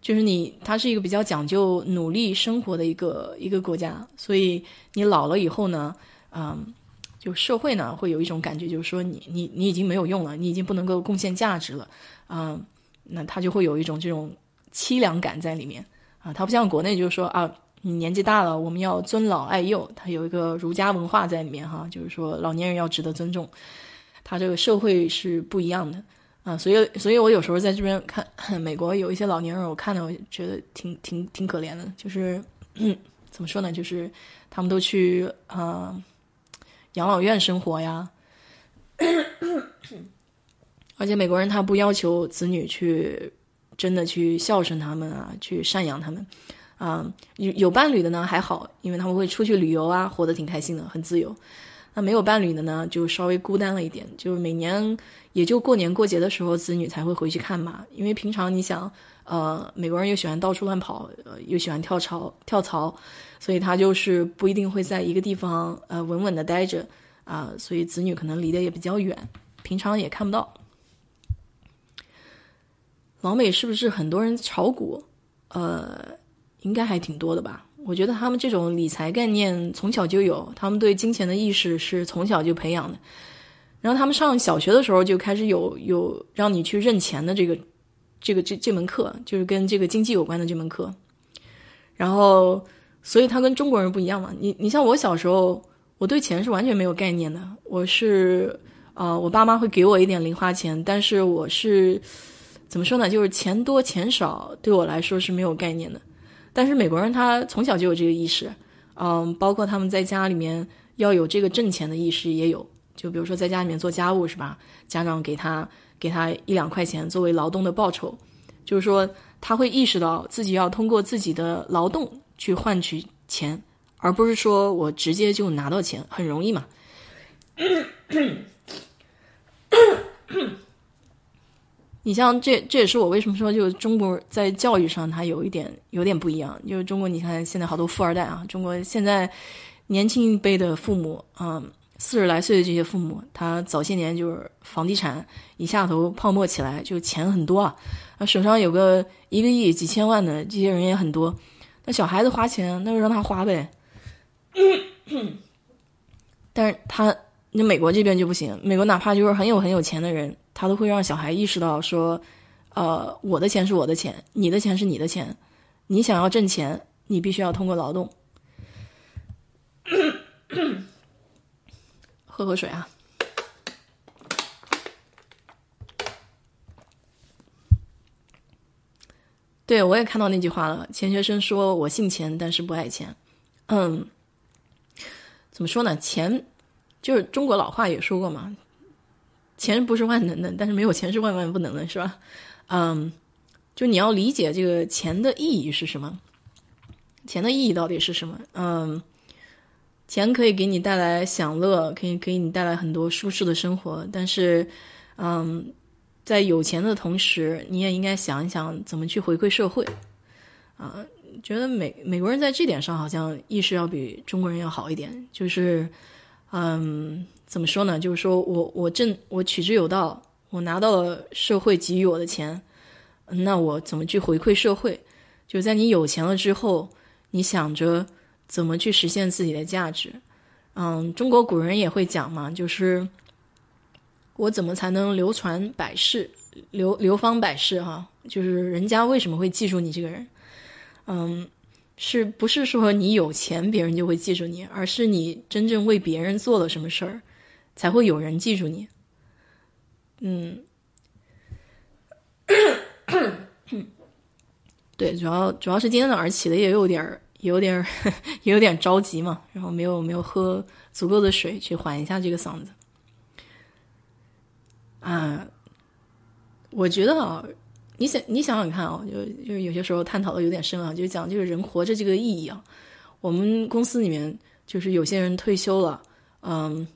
就是你，它是一个比较讲究努力生活的一个一个国家。所以你老了以后呢，嗯，就社会呢会有一种感觉，就是说你你你已经没有用了，你已经不能够贡献价值了，嗯，那他就会有一种这种凄凉感在里面啊。他不像国内，就是说啊。你年纪大了，我们要尊老爱幼，它有一个儒家文化在里面哈，就是说老年人要值得尊重。他这个社会是不一样的啊，所以，所以我有时候在这边看美国有一些老年人，我看了，我觉得挺挺挺可怜的，就是 怎么说呢，就是他们都去啊养老院生活呀，而且美国人他不要求子女去真的去孝顺他们啊，去赡养他们。啊，有有伴侣的呢还好，因为他们会出去旅游啊，活得挺开心的，很自由。那没有伴侣的呢，就稍微孤单了一点。就是每年也就过年过节的时候，子女才会回去看嘛。因为平常你想，呃，美国人又喜欢到处乱跑，呃，又喜欢跳槽跳槽，所以他就是不一定会在一个地方呃稳稳的待着啊。所以子女可能离得也比较远，平常也看不到。老美是不是很多人炒股？呃。应该还挺多的吧？我觉得他们这种理财概念从小就有，他们对金钱的意识是从小就培养的。然后他们上小学的时候就开始有有让你去认钱的这个这个这这门课，就是跟这个经济有关的这门课。然后，所以他跟中国人不一样嘛。你你像我小时候，我对钱是完全没有概念的。我是啊，我爸妈会给我一点零花钱，但是我是怎么说呢？就是钱多钱少对我来说是没有概念的。但是美国人他从小就有这个意识，嗯，包括他们在家里面要有这个挣钱的意识也有。就比如说在家里面做家务是吧？家长给他给他一两块钱作为劳动的报酬，就是说他会意识到自己要通过自己的劳动去换取钱，而不是说我直接就拿到钱很容易嘛。你像这，这也是我为什么说，就中国在教育上它有一点有点不一样。就是中国，你看现在好多富二代啊，中国现在年轻一辈的父母，嗯，四十来岁的这些父母，他早些年就是房地产一下头泡沫起来，就钱很多啊，啊，手上有个一个亿、几千万的这些人也很多。那小孩子花钱，那就让他花呗。但是他那美国这边就不行，美国哪怕就是很有很有钱的人。他都会让小孩意识到说，呃，我的钱是我的钱，你的钱是你的钱，你想要挣钱，你必须要通过劳动。喝口水啊。对，我也看到那句话了，钱学森说我姓钱，但是不爱钱。嗯。怎么说呢，钱，就是中国老话也说过嘛。钱不是万能的，但是没有钱是万万不能的，是吧？嗯，就你要理解这个钱的意义是什么？钱的意义到底是什么？嗯，钱可以给你带来享乐，可以给你带来很多舒适的生活，但是，嗯。在有钱的同时，你也应该想一想怎么去回馈社会，啊，觉得美美国人在这点上好像意识要比中国人要好一点。就是，嗯，怎么说呢？就是说我我挣我取之有道，我拿到了社会给予我的钱，那我怎么去回馈社会？就在你有钱了之后，你想着怎么去实现自己的价值。嗯，中国古人也会讲嘛，就是。我怎么才能流传百世、流流芳百世？哈，就是人家为什么会记住你这个人？嗯，是不是说你有钱，别人就会记住你，而是你真正为别人做了什么事儿，才会有人记住你？嗯，对，主要主要是今天早上起的也有点，有点，也 有点着急嘛，然后没有没有喝足够的水去缓一下这个嗓子。啊，我觉得啊，你想你想想看啊，就就是有些时候探讨的有点深啊，就讲就是人活着这个意义啊。我们公司里面就是有些人退休了，嗯，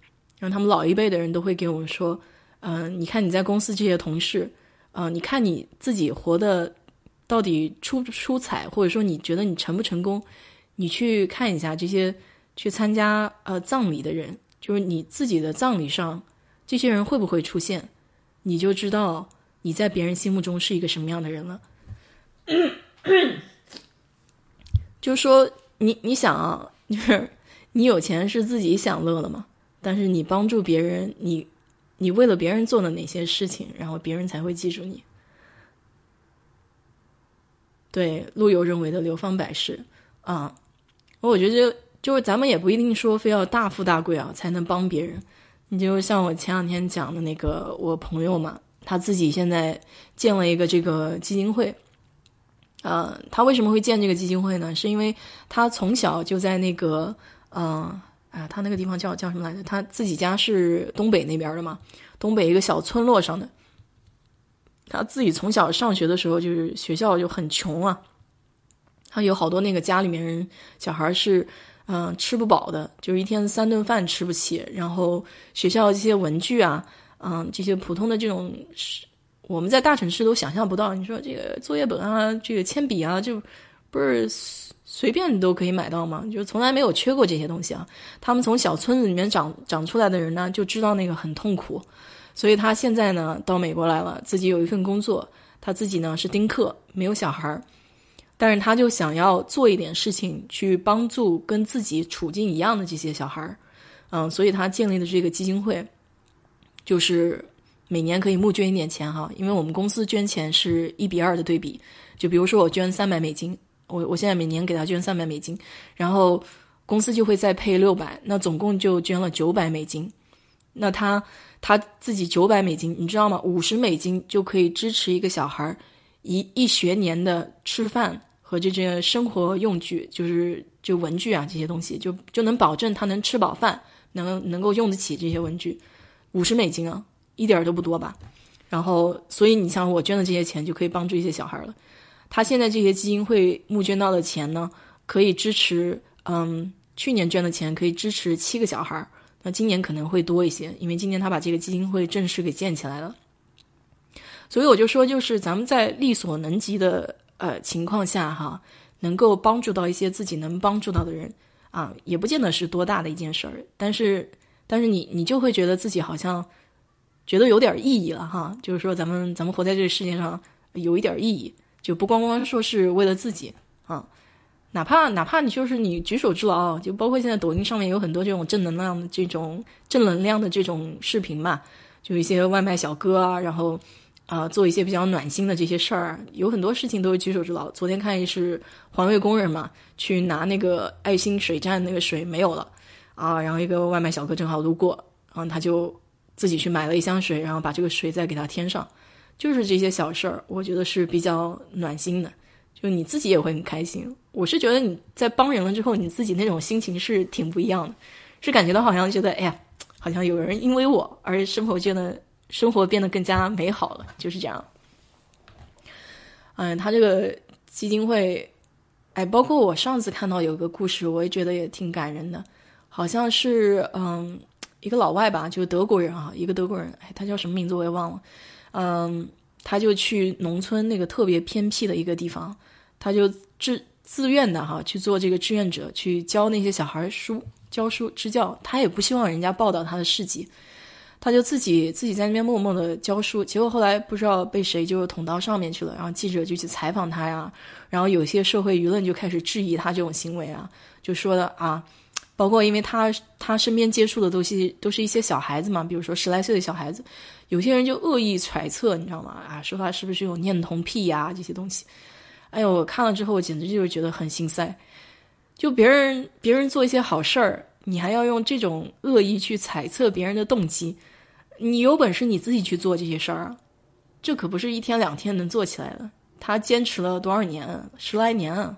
让他们老一辈的人都会给我们说，嗯，你看你在公司这些同事，嗯，你看你自己活的到底出不出彩，或者说你觉得你成不成功，你去看一下这些去参加呃葬礼的人，就是你自己的葬礼上这些人会不会出现？你就知道你在别人心目中是一个什么样的人了。就说你你想啊，就是你有钱是自己享乐了嘛？但是你帮助别人，你你为了别人做的哪些事情，然后别人才会记住你。对，陆游认为的流芳百世啊，我觉得就是咱们也不一定说非要大富大贵啊才能帮别人。你就像我前两天讲的那个我朋友嘛，他自己现在建了一个这个基金会。呃，他为什么会建这个基金会呢？是因为他从小就在那个，嗯，啊，他那个地方叫叫什么来着？他自己家是东北那边的嘛，东北一个小村落上的。他自己从小上学的时候，就是学校就很穷啊，他有好多那个家里面人小孩是。嗯，吃不饱的，就是一天三顿饭吃不起。然后学校这些文具啊，嗯，这些普通的这种，我们在大城市都想象不到。你说这个作业本啊，这个铅笔啊，就不是随便你都可以买到吗？就从来没有缺过这些东西啊。他们从小村子里面长长出来的人呢，就知道那个很痛苦。所以他现在呢，到美国来了，自己有一份工作，他自己呢是丁克，没有小孩儿。但是他就想要做一点事情去帮助跟自己处境一样的这些小孩儿，嗯，所以他建立的这个基金会，就是每年可以募捐一点钱哈，因为我们公司捐钱是一比二的对比，就比如说我捐三百美金，我我现在每年给他捐三百美金，然后公司就会再配六百，那总共就捐了九百美金，那他他自己九百美金，你知道吗？五十美金就可以支持一个小孩一一学年的吃饭。和这些生活用具，就是就文具啊这些东西，就就能保证他能吃饱饭，能能够用得起这些文具，五十美金啊，一点都不多吧？然后，所以你像我捐的这些钱，就可以帮助一些小孩了。他现在这些基金会募捐到的钱呢，可以支持，嗯，去年捐的钱可以支持七个小孩，那今年可能会多一些，因为今年他把这个基金会正式给建起来了。所以我就说，就是咱们在力所能及的。呃，情况下哈，能够帮助到一些自己能帮助到的人啊，也不见得是多大的一件事儿。但是，但是你你就会觉得自己好像觉得有点意义了哈。就是说，咱们咱们活在这个世界上有一点意义，就不光光说是为了自己啊。哪怕哪怕你就是你举手之劳，就包括现在抖音上面有很多这种正能量的这种正能量的这种视频嘛，就一些外卖小哥啊，然后。啊，做一些比较暖心的这些事儿，有很多事情都是举手之劳。昨天看也是环卫工人嘛，去拿那个爱心水站那个水没有了，啊，然后一个外卖小哥正好路过，然后他就自己去买了一箱水，然后把这个水再给他添上，就是这些小事儿，我觉得是比较暖心的。就你自己也会很开心。我是觉得你在帮人了之后，你自己那种心情是挺不一样的，是感觉到好像觉得，哎呀，好像有人因为我而生活觉得生活变得更加美好了，就是这样。嗯，他这个基金会，哎，包括我上次看到有个故事，我也觉得也挺感人的，好像是嗯一个老外吧，就是德国人啊，一个德国人，哎，他叫什么名字我也忘了，嗯，他就去农村那个特别偏僻的一个地方，他就自自愿的哈去做这个志愿者，去教那些小孩书，教书支教。他也不希望人家报道他的事迹，他就自己自己在那边默默的教书。结果后来不知道被谁就捅到上面去了，然后记者就去采访他呀，然后有些社会舆论就开始质疑他这种行为啊，就说的啊，包括因为他他身边接触的都是都是一些小孩子嘛，比如说十来岁的小孩子，有些人就恶意揣测，你知道吗？啊，说他是不是有恋童癖呀这些东西。哎呦，我看了之后，我简直就是觉得很心塞。就别人别人做一些好事儿，你还要用这种恶意去揣测别人的动机。你有本事你自己去做这些事儿啊，这可不是一天两天能做起来的。他坚持了多少年，十来年啊。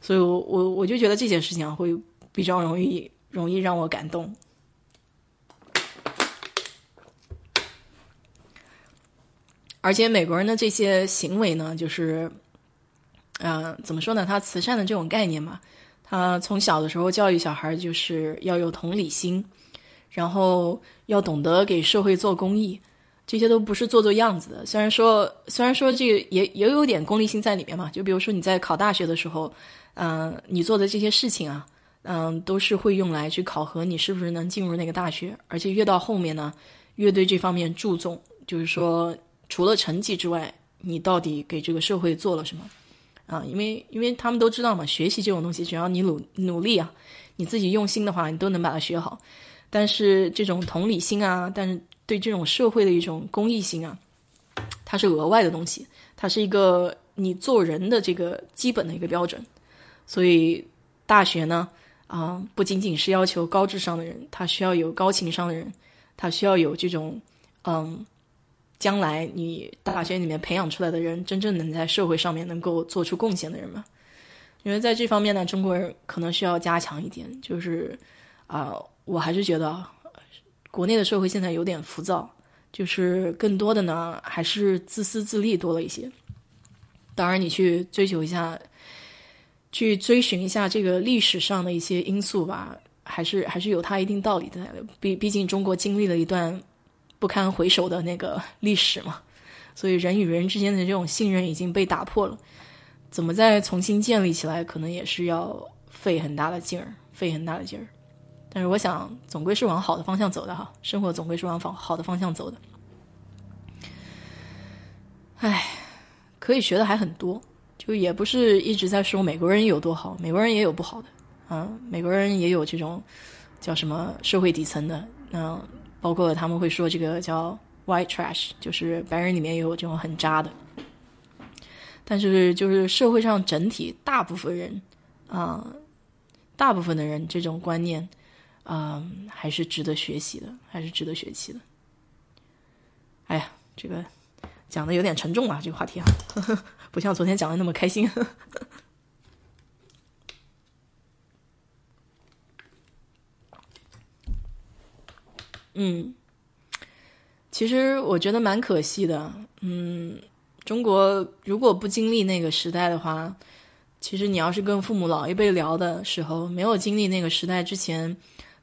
所以我我我就觉得这件事情会比较容易容易让我感动。而且美国人的这些行为呢，就是，嗯，怎么说呢？他慈善的这种概念嘛，他从小的时候教育小孩就是要有同理心，然后要懂得给社会做公益，这些都不是做做样子的。虽然说，虽然说这个也也有点功利性在里面嘛。就比如说你在考大学的时候，嗯，你做的这些事情啊，嗯，都是会用来去考核你是不是能进入那个大学。而且越到后面呢，越对这方面注重，就是说。除了成绩之外，你到底给这个社会做了什么？啊，因为因为他们都知道嘛，学习这种东西，只要你努努力啊，你自己用心的话，你都能把它学好。但是这种同理心啊，但是对这种社会的一种公益性啊，它是额外的东西，它是一个你做人的这个基本的一个标准。所以大学呢，啊，不仅仅是要求高智商的人，他需要有高情商的人，他需要有这种嗯。将来你大学里面培养出来的人，真正能在社会上面能够做出贡献的人吗？因为在这方面呢，中国人可能需要加强一点。就是啊，我还是觉得国内的社会现在有点浮躁，就是更多的呢还是自私自利多了一些。当然，你去追求一下，去追寻一下这个历史上的一些因素吧，还是还是有它一定道理的。毕毕竟中国经历了一段。不堪回首的那个历史嘛，所以人与人之间的这种信任已经被打破了，怎么再重新建立起来，可能也是要费很大的劲儿，费很大的劲儿。但是我想，总归是往好的方向走的哈，生活总归是往方好的方向走的。唉，可以学的还很多，就也不是一直在说美国人有多好，美国人也有不好的，嗯，美国人也有这种叫什么社会底层的，嗯。包括他们会说这个叫 white trash，就是白人里面也有这种很渣的，但是就是社会上整体大部分人啊，大部分的人这种观念啊，还是值得学习的，还是值得学习的。哎呀，这个讲的有点沉重啊，这个话题啊，不像昨天讲的那么开心。嗯，其实我觉得蛮可惜的。嗯，中国如果不经历那个时代的话，其实你要是跟父母老一辈聊的时候，没有经历那个时代之前，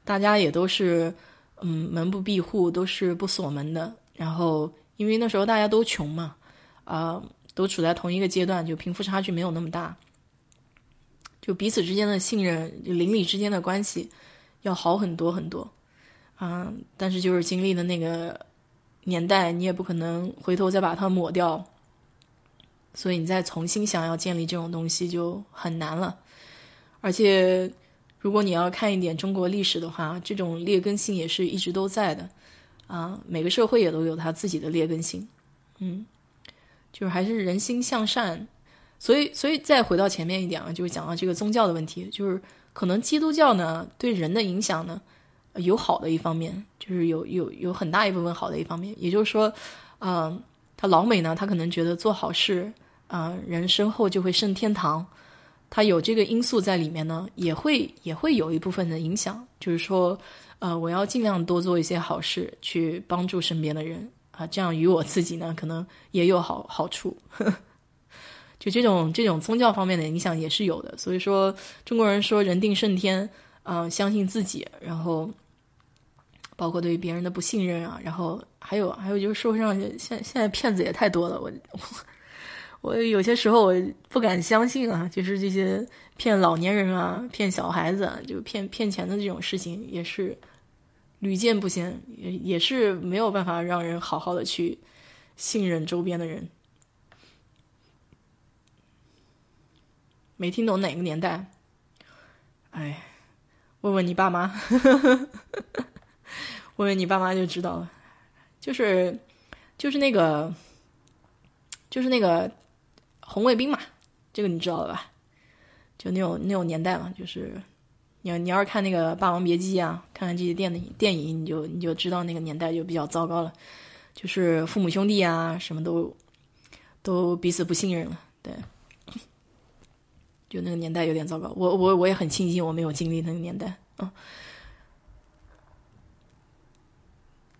大家也都是嗯门不闭户，都是不锁门的。然后因为那时候大家都穷嘛，啊，都处在同一个阶段，就贫富差距没有那么大，就彼此之间的信任、邻里之间的关系要好很多很多。啊！但是就是经历的那个年代，你也不可能回头再把它抹掉，所以你再重新想要建立这种东西就很难了。而且，如果你要看一点中国历史的话，这种劣根性也是一直都在的。啊，每个社会也都有它自己的劣根性。嗯，就是还是人心向善。所以，所以再回到前面一点啊，就是讲到这个宗教的问题，就是可能基督教呢对人的影响呢。有好的一方面，就是有有有很大一部分好的一方面，也就是说，嗯，他老美呢，他可能觉得做好事，啊，人身后就会升天堂，他有这个因素在里面呢，也会也会有一部分的影响，就是说，呃，我要尽量多做一些好事，去帮助身边的人啊，这样与我自己呢，可能也有好好处。就这种这种宗教方面的影响也是有的，所以说中国人说人定胜天，啊，相信自己，然后。包括对于别人的不信任啊，然后还有还有就是社会上现现在骗子也太多了，我 我有些时候我不敢相信啊，就是这些骗老年人啊、骗小孩子、就骗骗钱的这种事情也是屡见不鲜，也也是没有办法让人好好的去信任周边的人。没听懂哪个年代？哎，问问你爸妈。问问你爸妈就知道了，就是，就是那个，就是那个红卫兵嘛，这个你知道了吧？就那种那种年代嘛，就是你要你要是看那个《霸王别姬》啊，看看这些电影电影，你就你就知道那个年代就比较糟糕了，就是父母兄弟啊，什么都都彼此不信任了，对，就那个年代有点糟糕。我我我也很庆幸我没有经历那个年代啊。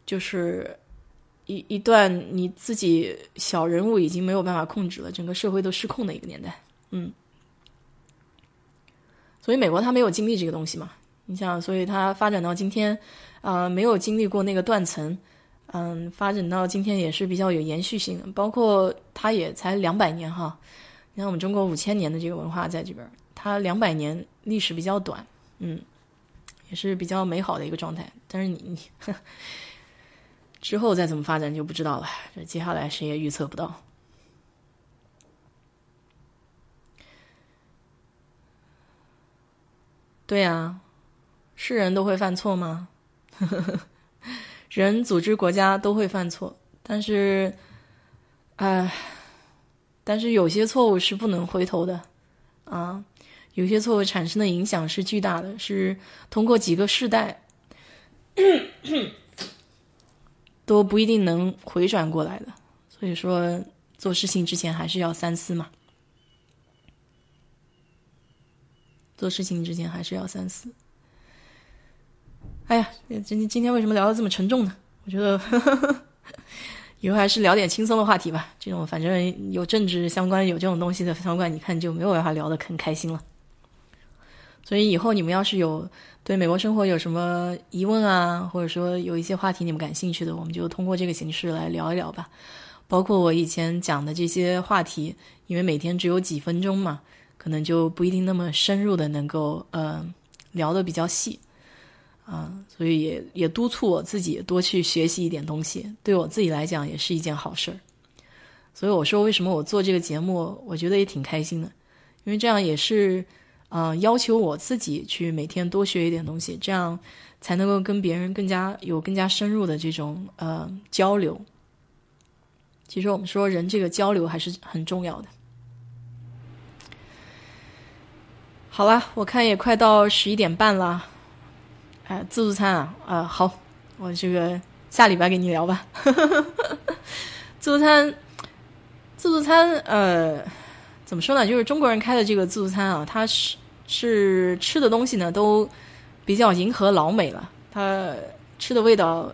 就是一一段你自己小人物已经没有办法控制了，整个社会都失控的一个年代，嗯。所以美国它没有经历这个东西嘛？你想，所以它发展到今天，啊，没有经历过那个断层，嗯，发展到今天也是比较有延续性。包括它也才两百年哈，你看我们中国五千年的这个文化在这边，它两百年历史比较短，嗯，也是比较美好的一个状态。但是你你。之后再怎么发展就不知道了，这接下来谁也预测不到。对呀，是人都会犯错吗？人、组织、国家都会犯错，但是，哎，但是有些错误是不能回头的啊！有些错误产生的影响是巨大的，是通过几个世代。都不一定能回转过来的，所以说做事情之前还是要三思嘛。做事情之前还是要三思。哎呀，今今天为什么聊的这么沉重呢？我觉得以后还是聊点轻松的话题吧。这种反正有政治相关、有这种东西的相关，你看就没有办法聊得很开心了。所以以后你们要是有对美国生活有什么疑问啊，或者说有一些话题你们感兴趣的，我们就通过这个形式来聊一聊吧。包括我以前讲的这些话题，因为每天只有几分钟嘛，可能就不一定那么深入的能够呃聊的比较细啊，所以也也督促我自己多去学习一点东西，对我自己来讲也是一件好事儿。所以我说为什么我做这个节目，我觉得也挺开心的，因为这样也是。啊，要求我自己去每天多学一点东西，这样才能够跟别人更加有更加深入的这种呃交流。其实我们说人这个交流还是很重要的。好了，我看也快到十一点半了，哎，自助餐啊，啊好，我这个下礼拜跟你聊吧。自助餐，自助餐，呃。怎么说呢？就是中国人开的这个自助餐啊，它是是吃的东西呢，都比较迎合老美了。它吃的味道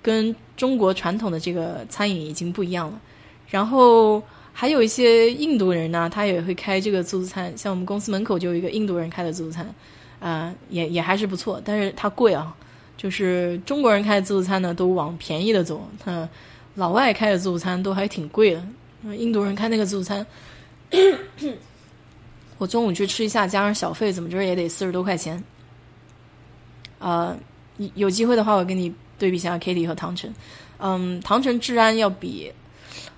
跟中国传统的这个餐饮已经不一样了。然后还有一些印度人呢，他也会开这个自助餐。像我们公司门口就有一个印度人开的自助餐，啊，也也还是不错。但是它贵啊，就是中国人开的自助餐呢，都往便宜的走。嗯，老外开的自助餐都还挺贵的。印度人开那个自助餐。我中午去吃一下，加上小费，怎么着也得四十多块钱。呃，有机会的话，我跟你对比一下 Kitty 和唐晨。嗯，唐晨治安要比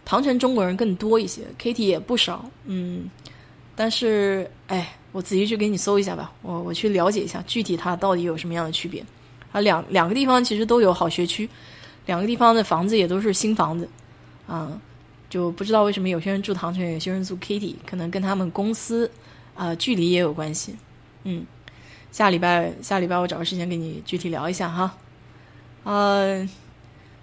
唐晨中国人更多一些，Kitty 也不少。嗯，但是哎，我仔细去给你搜一下吧，我我去了解一下具体它到底有什么样的区别。啊，两两个地方其实都有好学区，两个地方的房子也都是新房子。啊。就不知道为什么有些人住唐城，有些人住 Kitty，可能跟他们公司啊距离也有关系。嗯，下礼拜下礼拜我找个时间跟你具体聊一下哈。呃，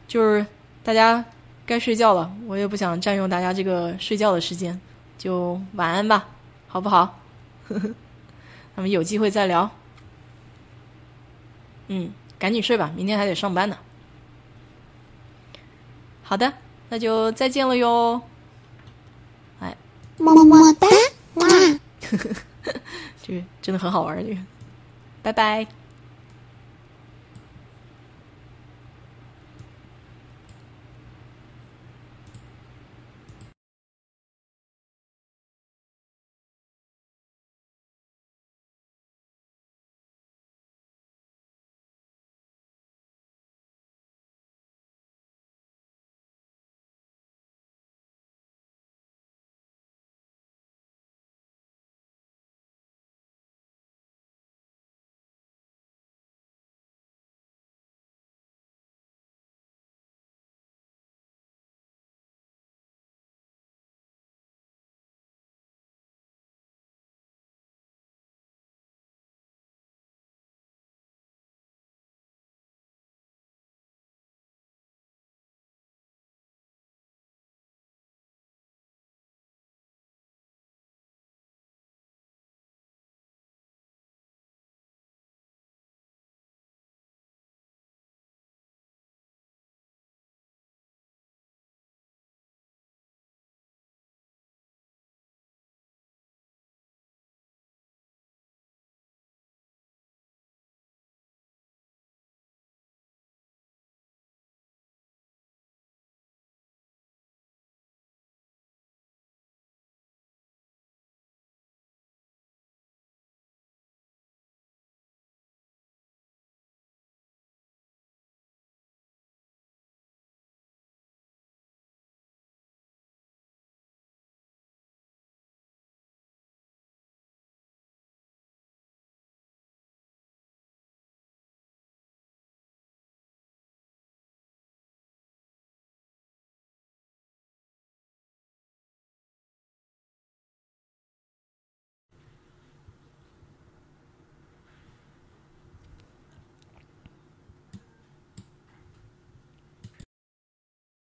就是大家该睡觉了，我也不想占用大家这个睡觉的时间。就晚安吧，好不好？那么有机会再聊。嗯，赶紧睡吧，明天还得上班呢。好的，那就再见了哟。哎，么么哒，哇，这个真的很好玩，这个，拜拜。